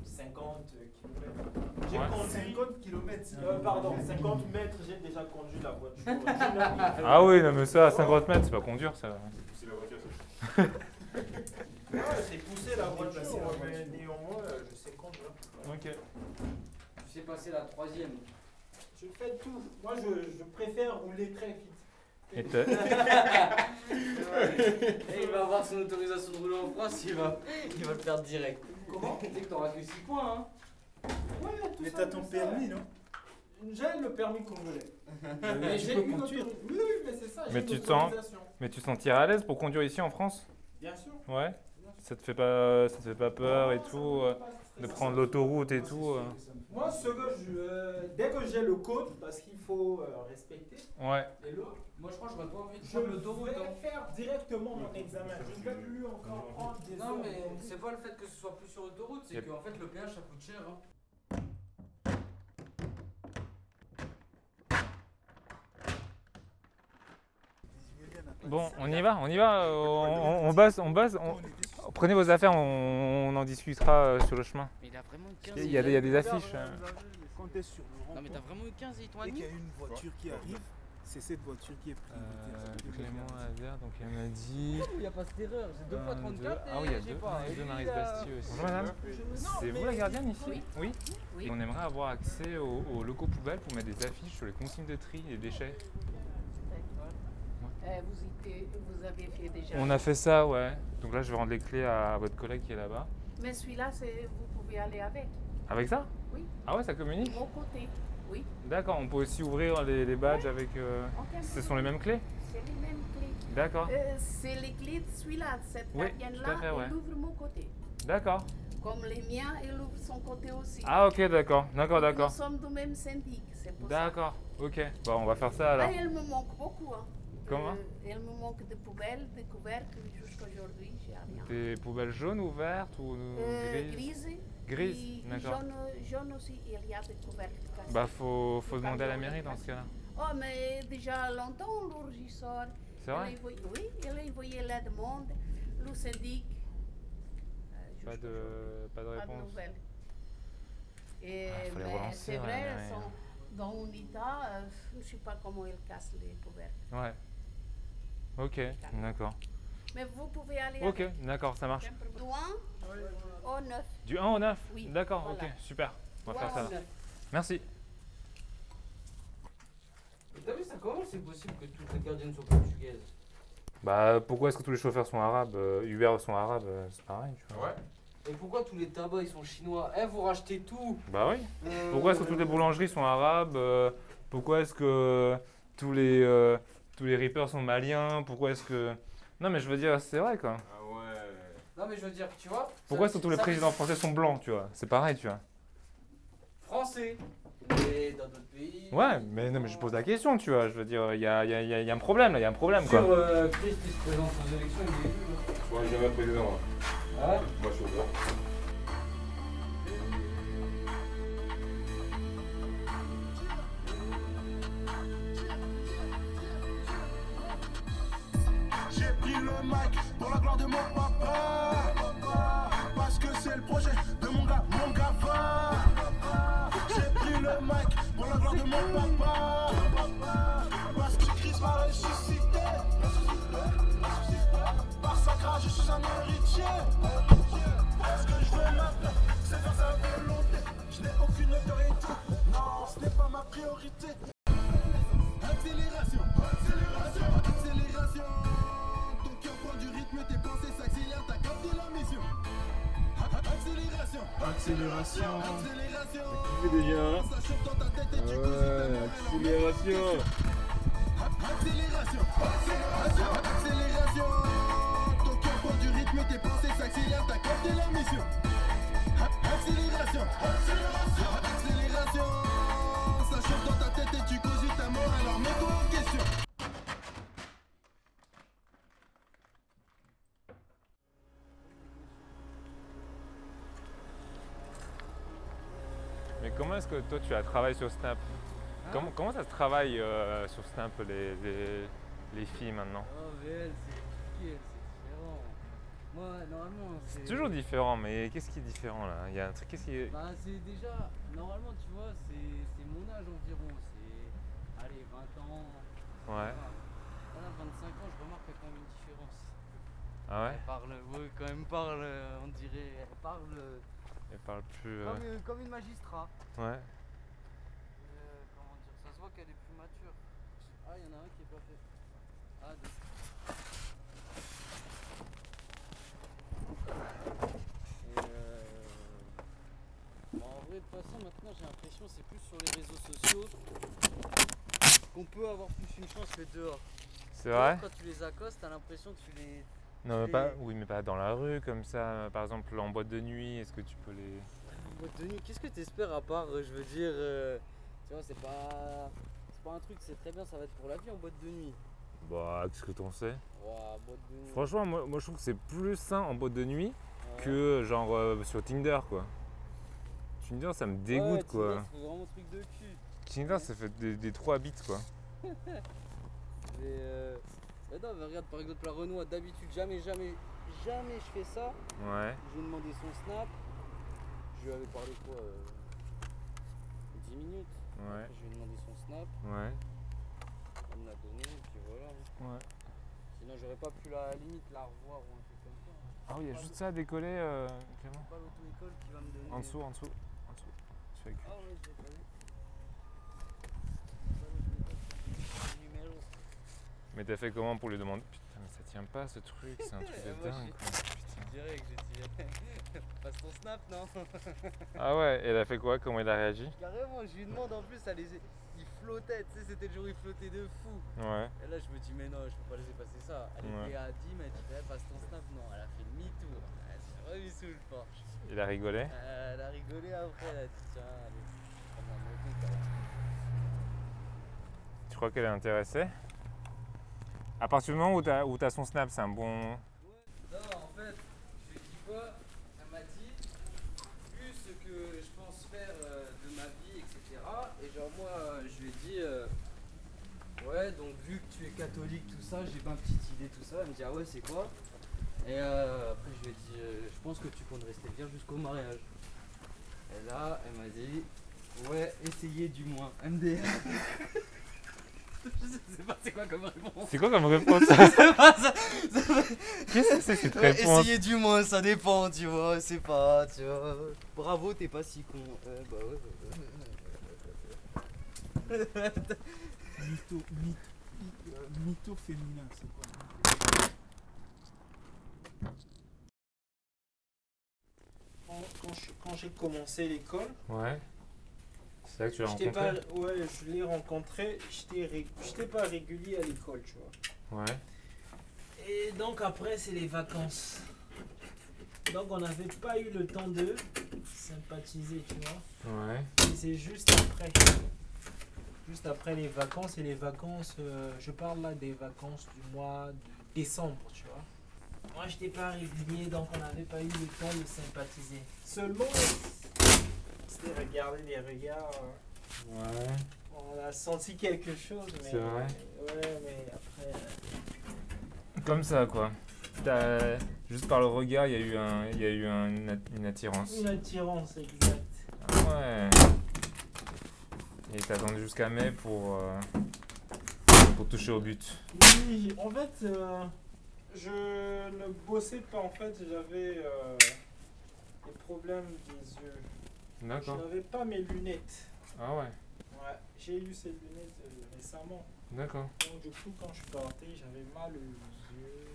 50 km. J'ai Ouais. conduit 50 km. pardon, 50 mètres, j'ai déjà conduit la voiture. Ah oui, non, mais ça, à 50 mètres, c'est pas conduire, ça. C'est la voiture, ça? Ouais, c'est pousser la voiture, mais. Sais passer la troisième. Je fais tout. Moi, je, je préfère rouler très vite. Et te- Et il va avoir son autorisation de rouler en France, il va, il va le faire direct. Comment Dès que t'auras que 6 points, hein. Ouais, tout Mais ça, t'as ton ça. permis, non? J'ai le permis congolais. Mais tu j'ai peux une conduire. autori- Oui, oui, mais c'est ça. Mais tu te sens, autorisation. mais tu te sentirais à l'aise pour conduire ici en France? Bien sûr. Ouais. Ça te fait pas, ça te fait pas peur et tout euh, de prendre l'autoroute et tout. euh. Moi, ce que je, euh, dès que j'ai le code, parce qu'il faut euh, respecter, Ouais. et l'autre, Moi je crois que j'aurais pas envie de je prendre l'autoroute. vais hein. faire directement mon examen. Je ne vais plus encore prendre des Non mais c'est pas le fait que ce soit plus sur l'autoroute, c'est Yep. qu'en fait le péage ça coûte cher. Hein. Bon, on y va, on y va. On, on, on bosse, on bosse. on- Prenez vos affaires, on, on en discutera euh, sur le chemin. Mais il a vraiment eu 15 Il y a, des- il y a des affiches. euh. Comptez sur le Non mais t'as vraiment eu 15 et toi Dès qu'il y a une voiture qui arrive, c'est cette voiture qui est Euh, prioritaire. Clément Azer, donc elle m'a dit. Il n'y a pas cette erreur, j'ai deux fois un, 34 deux- et Ah oui, il y a j'ai deux, pas. deux a- Bastille aussi. Bonjour madame. C'est vous la gardienne ici Oui. Oui. On aimerait avoir accès aux, aux locaux poubelles pour mettre des affiches sur les consignes de tri et les déchets. Euh, vous, étiez- vous avez fait déjà. On a fait ça, ouais. Donc là, je vais rendre les clés à votre collègue qui est là-bas. Mais celui-là, vous pouvez aller avec. Avec ça? Oui. Ah ouais, ça communique? Mon côté, oui. D'accord, on peut aussi ouvrir les, les badges avec. euh, Ce sont les mêmes clés? C'est les mêmes clés. D'accord. Euh, c'est les clés de celui-là, cette Oui, gardienne-là, tout à fait, ouais. elle ouvre mon côté. D'accord. Comme les miens, elle ouvre son côté aussi. Ah ok, d'accord, d'accord, Nous d'accord. sommes du même syndic, c'est pour ça. D'accord, ok. Bon, on va faire ça alors. Ah, elle me manque beaucoup. Hein. Comment? Euh, Elle me manque de poubelles, de couvercles, jusqu'aujourd'hui, j'ai rien. Des poubelles jaunes ou vertes ou Euh, grises? grises. D'accord. Jaune, jaune aussi, il y a des couvercles cassés. Bah faut, faut demander à la mairie dans ce cas-là. Oh, mais déjà longtemps, le régisseur. C'est vrai? Oui, elle a envoyé la demande, le syndic. euh, Pas de, pas de Pas de réponse. nouvelles. Et, Ah, faut les mais relancer, c'est vrai, mais elles ouais. sont dans un état, euh, je ne sais pas comment elles cassent les couvercles. Ouais. Ok, d'accord. Mais vous pouvez aller Ok, avec. d'accord, ça marche. Du 1 au 9. Du 1 au 9 Oui, D'accord, voilà. ok, super. On va faire 1 au ça. 9. Merci. Mais T'as vu ça comment c'est possible que toutes les gardiennes soient portugaises? Bah pourquoi est-ce que tous les chauffeurs sont arabes euh, Uber sont arabes, euh, c'est pareil, tu vois. Et pourquoi tous les tabacs ils sont chinois? Eh vous rachetez tout Bah oui. Euh, Pourquoi est-ce que toutes les boulangeries sont arabes euh, Pourquoi est-ce que tous les euh, tous les rippers sont maliens Pourquoi est-ce que Non mais je veux dire, c'est vrai quoi. Ah ouais Non mais je veux dire, tu vois Pourquoi ça- est-ce que tous les présidents français sont blancs, tu vois? C'est pareil, tu vois. Français Mais dans d'autres pays Ouais, mais non mais je pose la question, tu vois. Je veux dire, il y a, il y, a, il y a- il y a un problème là, il y a un problème Sur quoi. euh, Christ qui se présente aux élections, il est élu. Moi, j'ai jamais président. moi. Ah ouais? Moi, je suis ouvert. Pour la gloire de mon papa. Parce que c'est le projet de mon gars, mon gars va. J'ai pris le mic pour la gloire de mon papa. Parce que Christ m'a ressuscité. Par sa grâce, je suis un héritier. Ce que je veux maintenant, c'est faire sa volonté. Je n'ai aucune autorité. Non, ce n'est pas ma priorité. Accélération, Accélération, accélération, accélération. Tu fais déjà, hein tu Ouais, accélération. Accélération, accélération, accélération. Ton cœur prend du rythme, tes pensées s'accélèrent, t'as capté la mission. Accélération, accélération, accélération. Ça chauffe dans ta tête et tu cogites ta mort, alors mets-toi en question. Comment est-ce que toi tu as travaillé sur Snap? Comment, comment ça se travaille euh, sur Snap les, les, les filles maintenant? Oh VL c'est compliqué, c'est différent. Moi normalement c'est... Toujours différent, mais qu'est-ce qui est différent là? Il y a un truc, qu'est-ce qui est... Bah c'est déjà, normalement tu vois, c'est mon âge environ, c'est, allez, 20 ans. Ouais. Voilà, 25 ans, je remarque quand même une différence. Ah ouais? Elle parle, ouais, quand même parle, euh, on dirait, elle parle euh, Elle parle plus... euh, comme, euh, comme une magistrat. Ouais. voit qu'elle est plus mature. Ah, il y en a un qui est pas fait. Ah, deux. Et euh... bon, en vrai, de toute façon, maintenant, j'ai l'impression que c'est plus sur les réseaux sociaux qu'on peut avoir plus une chance que dehors. C'est vrai? Quand tu les accostes, t'as l'impression que tu les. Non, mais tu pas, oui, mais pas dans la rue comme ça. Par exemple, en boîte de nuit, est-ce que tu peux les. En boîte de nuit, qu'est-ce que t'espères à part, euh, je veux dire, euh, tu vois, c'est pas, c'est pas un truc, c'est très bien, ça va être pour la vie en boîte de nuit. Bah, qu'est-ce que t'en sais? Ouah, boîte de nuit. Franchement, moi, moi je trouve que c'est plus sain en boîte de nuit Ouais. que genre euh, sur Tinder quoi. Tinder ça me dégoûte Ouais, quoi. Tinder, c'est vraiment truc de cul. Tinder ça fait des, des 3 bits quoi. Mais euh, mais non, mais regarde par exemple la Renoir, d'habitude jamais, jamais, jamais je fais ça. Ouais. Je lui ai demandé son snap. Je lui avais parlé quoi euh, 10 minutes. Ouais. Après, je lui ai demandé son snap. Ouais. Elle me l'a donné et puis voilà. Ouais. Sinon j'aurais pas pu la limite la revoir ou un truc comme ça. Ah oui, il y a juste ça à décoller euh, Clément Pas l'auto-école qui va me donner. En dessous, en dessous, en dessous. Je fais. Ah ouais, j'ai pas vu. Pas l'auto-école qui va me donner le numéro. Mais t'as fait comment pour lui demander? Putain, mais ça tient pas ce truc, c'est un truc de Moi, dingue quoi. Putain. Direct, j'ai dit. Passe ton snap, non Ah ouais, et elle a fait quoi? Comment il a réagi? Carrément, je lui demande en plus, elle les... il flottait, tu sais, c'était le jour où il flottait de fou. Ouais. Et là, je me dis, mais non, je peux pas laisser passer ça. Elle Ouais. était à 10, mais elle dit, eh, passe ton snap. Non, elle a fait demi-tour. Elle s'est remise sous le porche. Il a rigolé? Euh, elle a rigolé après, elle a dit, tiens, allez, ma moto, t'as Tu crois qu'elle est intéressée? À partir du moment où t'as où t'as son snap, c'est un bon. Non, en fait, je lui ai dit quoi Elle m'a dit, vu ce que je pense faire euh, de ma vie, etc. Et genre, moi, euh, je lui ai dit, euh, ouais, donc vu que tu es catholique, tout ça, j'ai pas une petite idée, tout ça. Elle me dit, ah ouais, c'est quoi? Et euh, après, je lui ai dit, euh, je pense que tu comptes rester bien jusqu'au mariage. Et là, elle m'a dit, ouais, essayez du moins, MDR. Je sais pas c'est quoi comme réponse. C'est quoi comme réponse Qu'est-ce que c'est cette réponse Essayez du moins, ça dépend, tu vois, c'est pas, tu vois. Bravo, t'es pas si con. Euh, bah ouais, ouais. Mytho, mytho, mytho féminin, c'est quoi? Quand, quand j'ai commencé l'école, Ouais. C'est là que tu l'as rencontré pas, ouais, je l'ai rencontré, j'étais pas régulier à l'école, tu vois. Ouais. Et donc après, c'est les vacances. Donc on n'avait pas eu le temps de sympathiser, tu vois. Ouais. C'est juste après. Juste après les vacances. Et les vacances, euh, je parle là des vacances du mois de décembre, tu vois. Moi, j'étais pas régulier, donc on n'avait pas eu le temps de sympathiser. Seulement, regarder les regards. euh, Ouais. On a senti quelque chose, mais. C'est vrai Ouais, mais après. euh, Comme ça quoi. T'as- Juste par le regard, il y a eu, un, il y a eu un- une, at- une attirance. Une attirance, exact. Ah ouais. Et t'as attendu jusqu'à mai pour, euh, pour toucher au but. Oui, en fait, euh, je ne bossais pas. En fait, j'avais euh, des problèmes des yeux. D'accord. Je n'avais pas mes lunettes. Ah ouais. Ouais, j'ai eu ces lunettes euh, récemment. D'accord. Donc, du coup, quand je partais, j'avais mal aux yeux.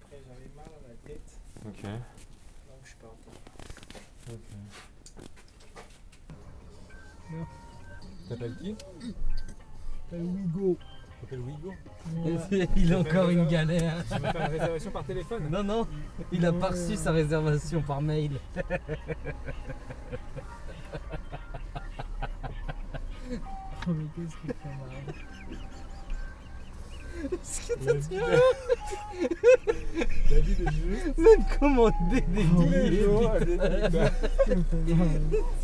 Après, j'avais mal à la tête. Ok. Donc, je partais. T'appelles qui? T'appelles Wigo. T'appelles Wigo Il a encore une galère. Tu veux faire une réservation par téléphone? Non, non, il a pas reçu sa réservation par mail. Oh, mais qu'est-ce qu'il fait marrer Est-ce que t'as dit David? Est juste. Même commander des billets. marrer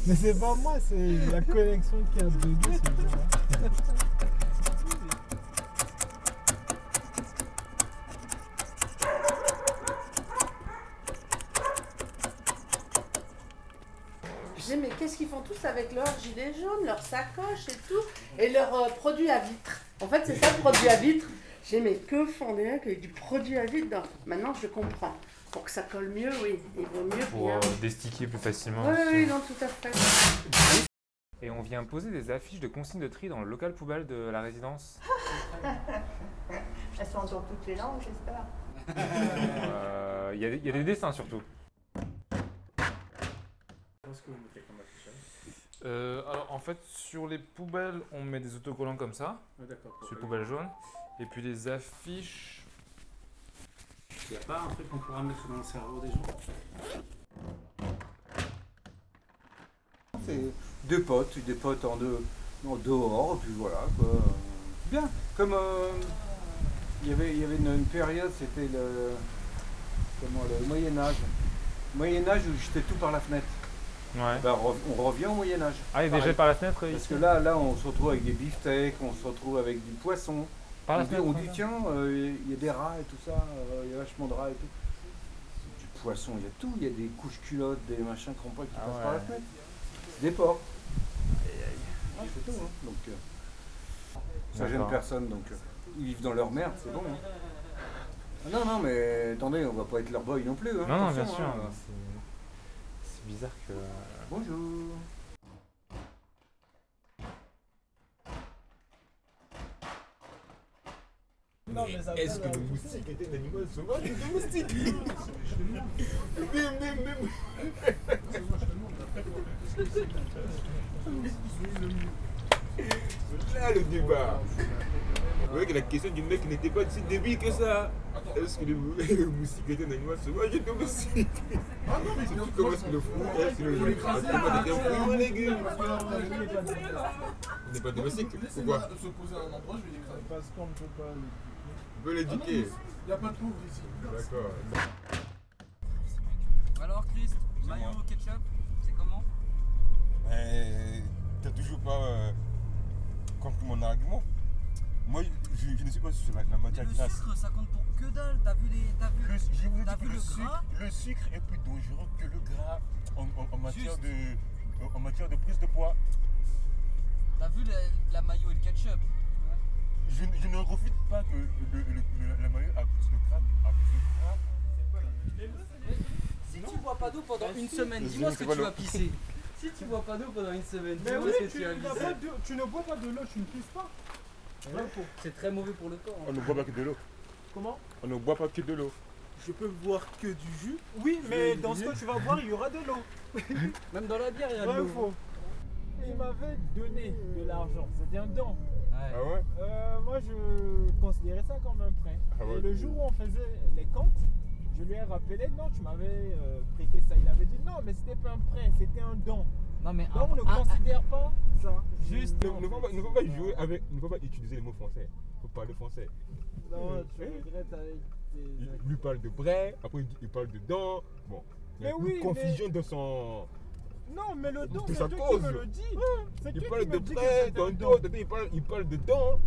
Mais c'est pas moi, c'est la connexion qui a bugué ce jour-là. Je disais, mais qu'est-ce qu'ils font tous avec leurs gilets jaunes, leurs sacoches et tout, et leurs euh, produits à vitre? En fait, c'est ça le produit à vitre. J'ai mais que font des mecs avec du produit à vitre dans- Maintenant, je comprends. Pour que ça colle mieux, oui, il vaut mieux Pour bien. euh, destiquer plus facilement. Oui, oui, non, tout à fait. Et on vient poser des affiches de consignes de tri dans le local poubelle de la résidence. Elles sont dans toutes les langues, j'espère. Euh, y, il y a des dessins surtout. Qu'est-ce que vous mettez comme affichage Euh, alors en fait sur les poubelles on met des autocollants comme ça, Ouais, pour sur les poubelles jaunes, et puis les affiches. Il n'y a pas un truc qu'on pourra mettre dans le cerveau des gens C'est deux potes, des potes en, deux, en dehors, puis voilà. Quoi. Bien. Comme euh, il y avait, il y avait une, une période, c'était le, comment, le Moyen-Âge. Moyen-Âge où jetait tout par la fenêtre. Ouais. Ben, on revient au Moyen-Âge. Ah, il y a des jets par la fenêtre, Parce ici que là, là, on se retrouve avec des beefsteaks, on se retrouve avec du poisson. Par la on dit, fenêtre, on dit tiens, euh, il y a des rats et tout ça, euh, il y a vachement de rats et tout. Du poisson, il y a tout, il y a des couches culottes, des machins pas qui Ah passent par la fenêtre. Des porcs. C'est tout. Hein. Donc, euh, ça gêne personne, donc euh, ils vivent dans leur merde, c'est bon. hein. Ah non, non, mais attendez, on va pas être leur boy non plus. Hein, Non, non, bien attention, sûr. hein. C'est- bizarre que. Bonjour. Est-ce que le moustique était un animal sauvage ou bim. C'est là le débat. Vous voyez que la question du mec n'était pas si débile que ça. Est-ce que le, mou- le moustique était un animal sauvage ou domestique C'est tout comme est-ce que le fruit est-ce que le est un fruit ou un légume Il n'est pas domestique. Pourquoi? se poser à un endroit, je vais l'écraser. Parce qu'on ne peut pas On peut l'éduquer. Il n'y a pas de pauvres ici. D'accord. Alors, Christ, mayo au ketchup, c'est comment? Mais t'as toujours pas euh, compris mon argument. Moi, je, je ne suis pas sur la, la matière Le grasse. sucre, ça compte pour que dalle. T'as vu les. T'as vu, Le, je vous ai t'as dit vu que le, le sucre, gras le sucre est plus dangereux que le gras en, en- en matière, Juste. de, en- en matière de prise de poids. T'as vu la, la mayo et le ketchup Je, ne- je ne refute pas que le, le, le- la maillot a plus de gras. A plus de gras. Si tu bois pas d'eau pendant une semaine, dis-moi ce que tu le- vas pisser. Si tu bois pas d'eau pendant une semaine, Mais dis-moi oui, ce que tu, vas pisser. tu ne bois pas de l'eau, tu ne pisses pas. C'est très mauvais pour le corps. hein. On ne boit pas que de l'eau. Comment On ne boit pas que de l'eau. Je peux boire que du jus. Oui, mais dans ce que tu vas boire, il y aura de l'eau. Même dans la bière, il y a de Ouais, l'eau. faux. Il m'avait donné de l'argent, c'était un don. Ah ouais Euh, moi, je considérais ça comme un prêt. Ah ouais. Et le jour où on faisait les comptes, je lui ai rappelé, non, tu m'avais euh, prêté ça. Il avait dit, non, mais c'était pas un prêt, c'était un don. Non, mais Donc, on ne ah, ah, considère pas ça. Juste. Ne, ne faut pas, ne faut pas jouer avec. Ne faut pas utiliser les mots français. Il faut parler français. Non, tu regrettes avec tes. Il lui parle de brais, après il, dit- il parle de dents. Bon. Il y a Mais une oui, confusion dans son. Non, mais le don, de c'est sa toi cause. qui me le dis. C'est Il parle de dit près, d'un don dos, il parle, il parle de dents.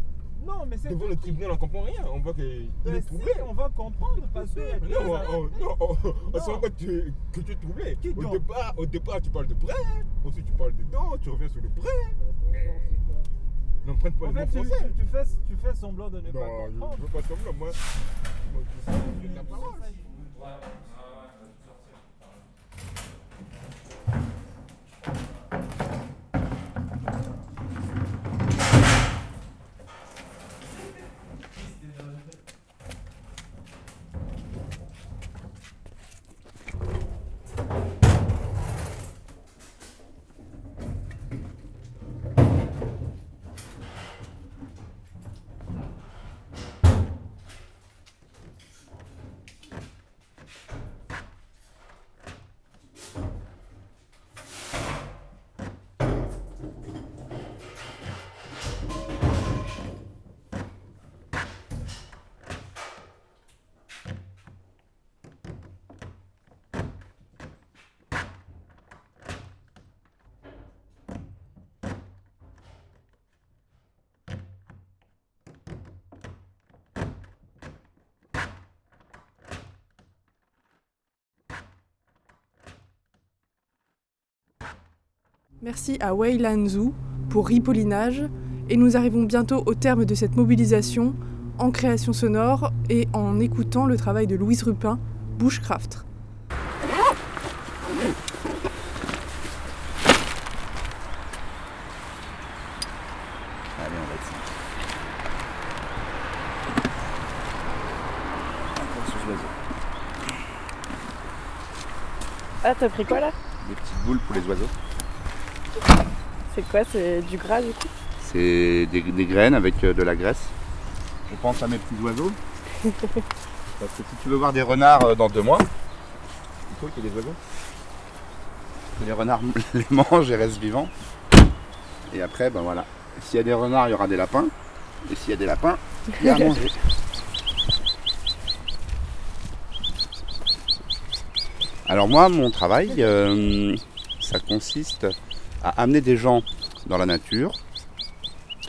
Non, mais c'est Devant le tribunal, on comprend rien. On voit qu'il il Ben est si, troublé. on va comprendre parce que. Non, on, on- non, on, on Non. sent que tu, es- que tu es troublé. Qui Au départ, au départ, tu parles de près, ensuite tu parles de dents, tu reviens sur le près. N'emprunte pas En fait, tu, tu- tu fais, tu fais semblant de ne pas Non, je comprendre. ne veux pas semblant, moi. moi je la parole. Merci à Wei Lanzhu pour Ripollinage et nous arrivons bientôt au terme de cette mobilisation en création sonore et en écoutant le travail de Louise Rupin, Bushcraft. Ah, t'as pris quoi là? Des petites boules pour les oiseaux. C'est quoi C'est du gras du coup C'est des, des graines avec euh, de la graisse. Je pense à mes petits oiseaux. Parce que si tu veux voir des renards euh, dans deux mois, il faut qu'il y ait des oiseaux. Les renards les mangent et restent vivants. Et après, ben voilà. S'il y a des renards, il y aura des lapins. Et s'il y a des lapins, il y a à manger. Alors moi, mon travail, euh, ça consiste à amener des gens dans la nature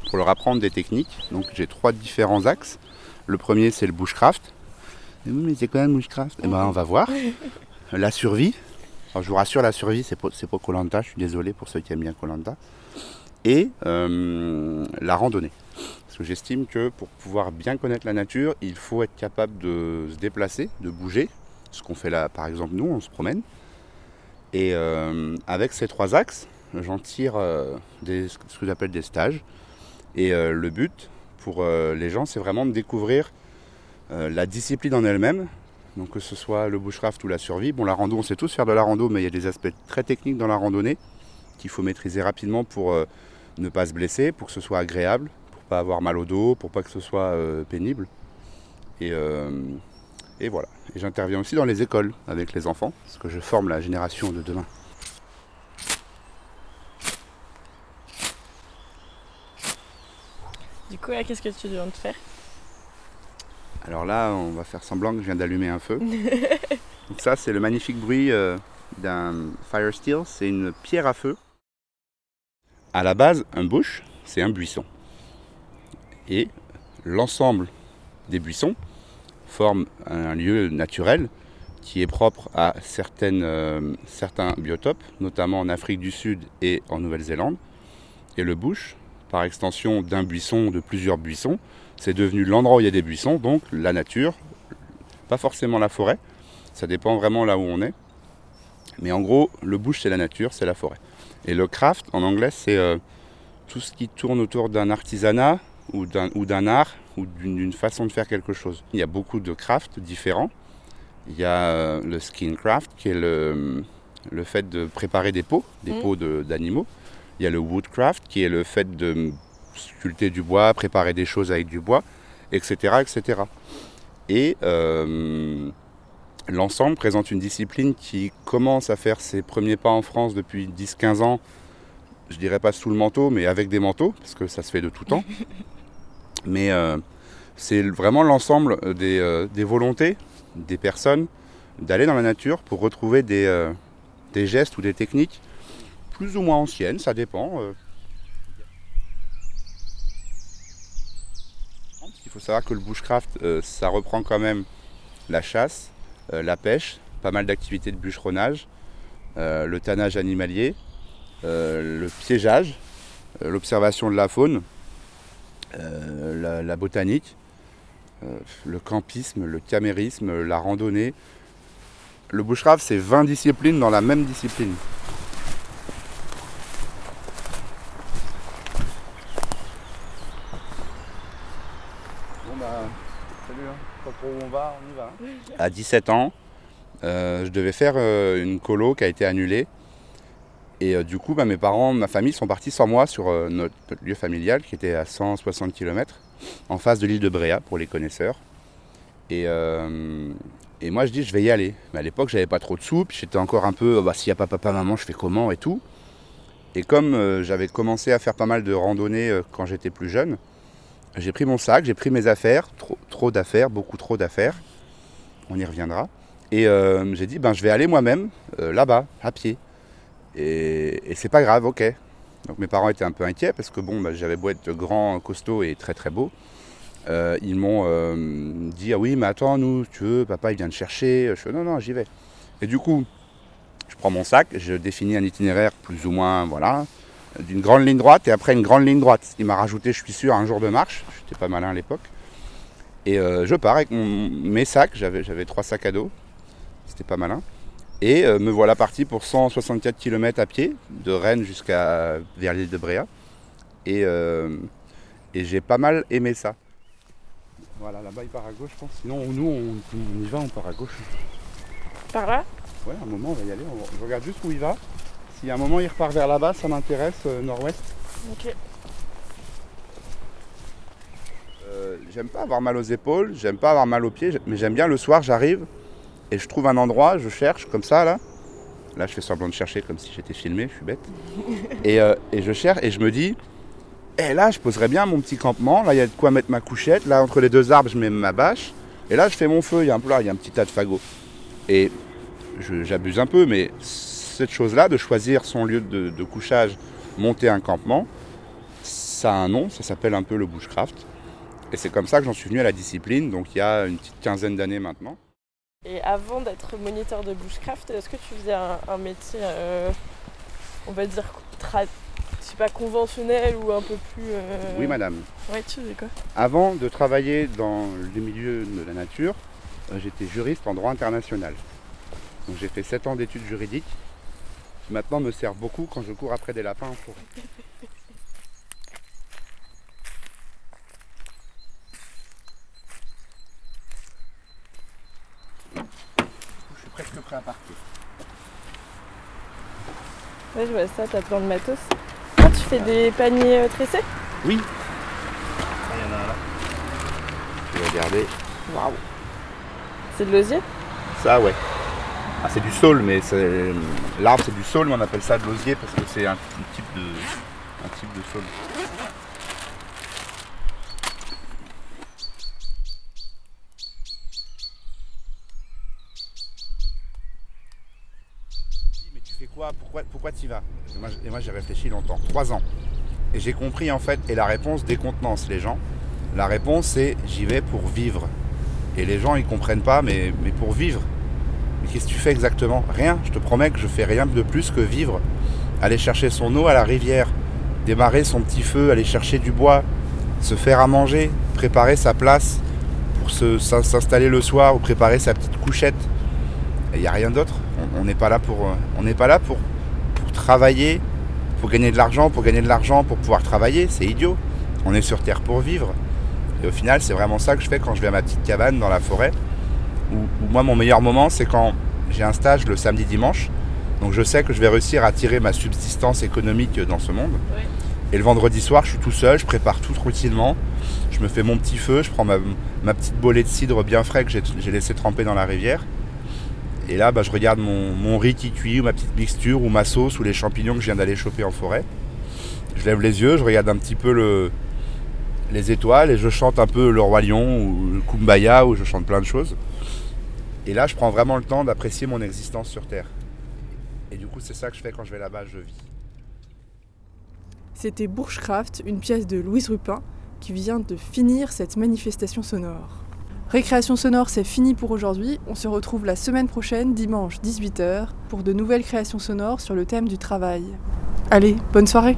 pour leur apprendre des techniques. Donc j'ai trois différents axes. Le premier, c'est le bushcraft. Mais c'est quoi le bushcraft? Eh ben, on va voir. La survie. Alors, je vous rassure, la survie, c'est pas Colanta. Je suis désolé pour ceux qui aiment bien Colanta. Et euh, la randonnée. Parce que j'estime que pour pouvoir bien connaître la nature, il faut être capable de se déplacer, de bouger. Ce qu'on fait là, par exemple, nous, on se promène. Et euh, avec ces trois axes, j'en tire euh, des, ce que j'appelle des stages. Et euh, le but pour euh, les gens, c'est vraiment de découvrir la discipline en elle-même. Donc que ce soit le bushcraft ou la survie. Bon, la rando, on sait tous faire de la rando, mais il y a des aspects très techniques dans la randonnée qu'il faut maîtriser rapidement pour ne pas se blesser, pour que ce soit agréable, pour pas avoir mal au dos, pour pas que ce soit pénible. Et, et voilà. Et j'interviens aussi dans les écoles avec les enfants, parce que je forme la génération de demain. Du coup, là, qu'est-ce que tu viens de faire? Alors là, on va faire semblant que je viens d'allumer un feu. Donc ça, c'est le magnifique bruit euh, d'un fire steel. C'est une pierre à feu. À la base, un bush, c'est un buisson. Et l'ensemble des buissons forme un lieu naturel qui est propre à certaines, euh, certains biotopes, notamment en Afrique du Sud et en Nouvelle-Zélande. Et le bush, par extension d'un buisson, de plusieurs buissons, c'est devenu l'endroit où il y a des buissons, donc la nature, pas forcément la forêt, ça dépend vraiment là où on est. Mais en gros, le bush c'est la nature, c'est la forêt. Et le craft en anglais c'est euh, tout ce qui tourne autour d'un artisanat ou d'un art ou d'une façon de faire quelque chose. Il y a beaucoup de crafts différents. Il y a euh, le skin craft qui est le, le fait de préparer des peaux, des Mm. peaux de- d'animaux. Il y a le woodcraft qui est le fait de sculpter du bois, préparer des choses avec du bois, etc. etc. Et euh, l'ensemble présente une discipline qui commence à faire ses premiers pas en France depuis 10-15 ans. Je dirais pas sous le manteau, mais avec des manteaux, parce que ça se fait de tout temps. Mais euh, c'est vraiment l'ensemble des, euh, des volontés des personnes d'aller dans la nature pour retrouver des, des gestes ou des techniques plus ou moins anciennes, ça dépend. euh. Il faut savoir que le bushcraft, euh, ça reprend quand même la chasse, euh, la pêche, pas mal d'activités de bûcheronnage, le tannage animalier, le piégeage, l'observation de la faune, la, botanique, le campisme, le camérisme, la randonnée. Le bushcraft, c'est 20 disciplines dans la même discipline. Bon bah, salut, hein. pas trop on va, on y va. hein. À 17 ans, euh, je devais faire euh, une colo qui a été annulée. Et euh, du coup, bah, mes parents, ma famille sont partis sans moi sur notre, lieu familial qui était à 160 km en face de l'île de Bréa pour les connaisseurs. Et, moi, je dis, je vais y aller. Mais à l'époque, j'avais pas trop de sous, puis j'étais encore un peu, bah, s'il n'y a pas papa, maman, je fais comment et tout. Et comme j'avais commencé à faire pas mal de randonnées quand j'étais plus jeune, j'ai pris mon sac, j'ai pris mes affaires, trop, trop d'affaires, beaucoup trop d'affaires. On y reviendra. Et euh, j'ai dit, ben, je vais aller moi-même euh, là-bas, à pied. Et, c'est pas grave, ok. Donc mes parents étaient un peu inquiets parce que bon, bah, j'avais beau être grand, costaud et très très beau. Euh, ils m'ont dit, ah oui, mais attends, nous, tu veux, papa il vient te chercher. Je fais, non, non, j'y vais. Et du coup, je prends mon sac, je définis un itinéraire plus ou moins, voilà, d'une grande ligne droite et après une grande ligne droite. Il m'a rajouté, je suis sûr, un jour de marche. J'étais pas malin à l'époque. Et euh, je pars avec mon- mes sacs, j'avais, j'avais trois sacs à dos. C'était pas malin. Et euh, me voilà parti pour 164 km à pied, de Rennes jusqu'à vers l'île de Bréa. Et, euh, et j'ai pas mal aimé ça. Voilà, là-bas il part à gauche, je pense. Sinon, nous, on, on y va, on part à gauche. Par là? Ouais, à un moment, on va y aller. on je regarde juste où il va. Si à un moment il repart vers là-bas, ça m'intéresse, euh, nord-ouest. Ok. Euh, j'aime pas avoir mal aux épaules, j'aime pas avoir mal aux pieds, mais j'aime bien le soir, j'arrive et je trouve un endroit, je cherche comme ça là. Là, je fais semblant de chercher comme si j'étais filmé, je suis bête. Et, euh, et je cherche et je me dis, eh là, je poserais bien mon petit campement. Là, il y a de quoi mettre ma couchette. Là, entre les deux arbres, je mets ma bâche. Et là, je fais mon feu. Il y a un peu là, il y a un petit tas de fagots. Et je- j'abuse un peu, mais cette chose-là, de choisir son lieu de, de couchage, monter un campement, ça a un nom, ça s'appelle un peu le bushcraft. Et c'est comme ça que j'en suis venu à la discipline, donc il y a une petite quinzaine d'années maintenant. Et avant d'être moniteur de bushcraft, est-ce que tu faisais un, un métier, euh, on va dire, tra- je sais pas, conventionnel ou un peu plus... euh, Oui, madame. Ouais, tu faisais quoi? Avant de travailler dans le milieu de la nature, euh, j'étais juriste en droit international. Donc j'ai fait 7 ans d'études juridiques maintenant me servent beaucoup quand je cours après des lapins en forêt. Je suis presque prêt à partir. Ouais, je vois ça, t'as plein de matos. Ah, tu fais des paniers euh, tressés? Oui. Ah, il y en a un là. Je vais regarder. Waouh. C'est de l'osier? Ça, ouais. Ah, c'est du saule, mais c'est- l'arbre c'est du saule, mais on appelle ça de l'osier parce que c'est un, type de un type de saule. Mais tu fais quoi? Pourquoi, pourquoi tu y vas? Et moi, j- Et moi j'ai réfléchi longtemps, trois ans. Et j'ai compris en fait, et la réponse décontenance les gens. La réponse c'est j'y vais pour vivre. Et les gens ils comprennent pas, mais, mais pour vivre. Qu'est-ce que tu fais exactement? Rien. Je te promets que je fais rien de plus que vivre. Aller chercher son eau à la rivière, démarrer son petit feu, aller chercher du bois, se faire à manger, préparer sa place pour s'installer le soir ou préparer sa petite couchette. Il n'y a rien d'autre. On- On n'est pas là pour, euh, on n'est pas là pour, pour travailler, pour gagner de l'argent, pour gagner de l'argent, pour pouvoir travailler. C'est idiot. On est sur Terre pour vivre. Et au final, c'est vraiment ça que je fais quand je vais à ma petite cabane dans la forêt. Où, moi, mon meilleur moment, c'est quand j'ai un stage le samedi dimanche. Donc je sais que je vais réussir à tirer ma subsistance économique dans ce monde. Et le vendredi soir, je suis tout seul, je prépare tout tranquillement. Je me fais mon petit feu, je prends ma, ma petite bolée de cidre bien frais que j'ai j'ai laissé tremper dans la rivière. Et là, bah, je regarde mon, mon riz qui cuit, ou ma petite mixture, ou ma sauce, ou les champignons que je viens d'aller choper en forêt. Je lève les yeux, je regarde un petit peu le, les étoiles et je chante un peu le Roi Lion ou le Kumbaya ou je chante plein de choses. Et là, je prends vraiment le temps d'apprécier mon existence sur Terre. Et du coup, c'est ça que je fais quand je vais là-bas, je vis. C'était Bushcraft, une pièce de Louise Rupin, qui vient de finir cette manifestation sonore. Récréation sonore, c'est fini pour aujourd'hui. On se retrouve la semaine prochaine, dimanche 18h, pour de nouvelles créations sonores sur le thème du travail. Allez, bonne soirée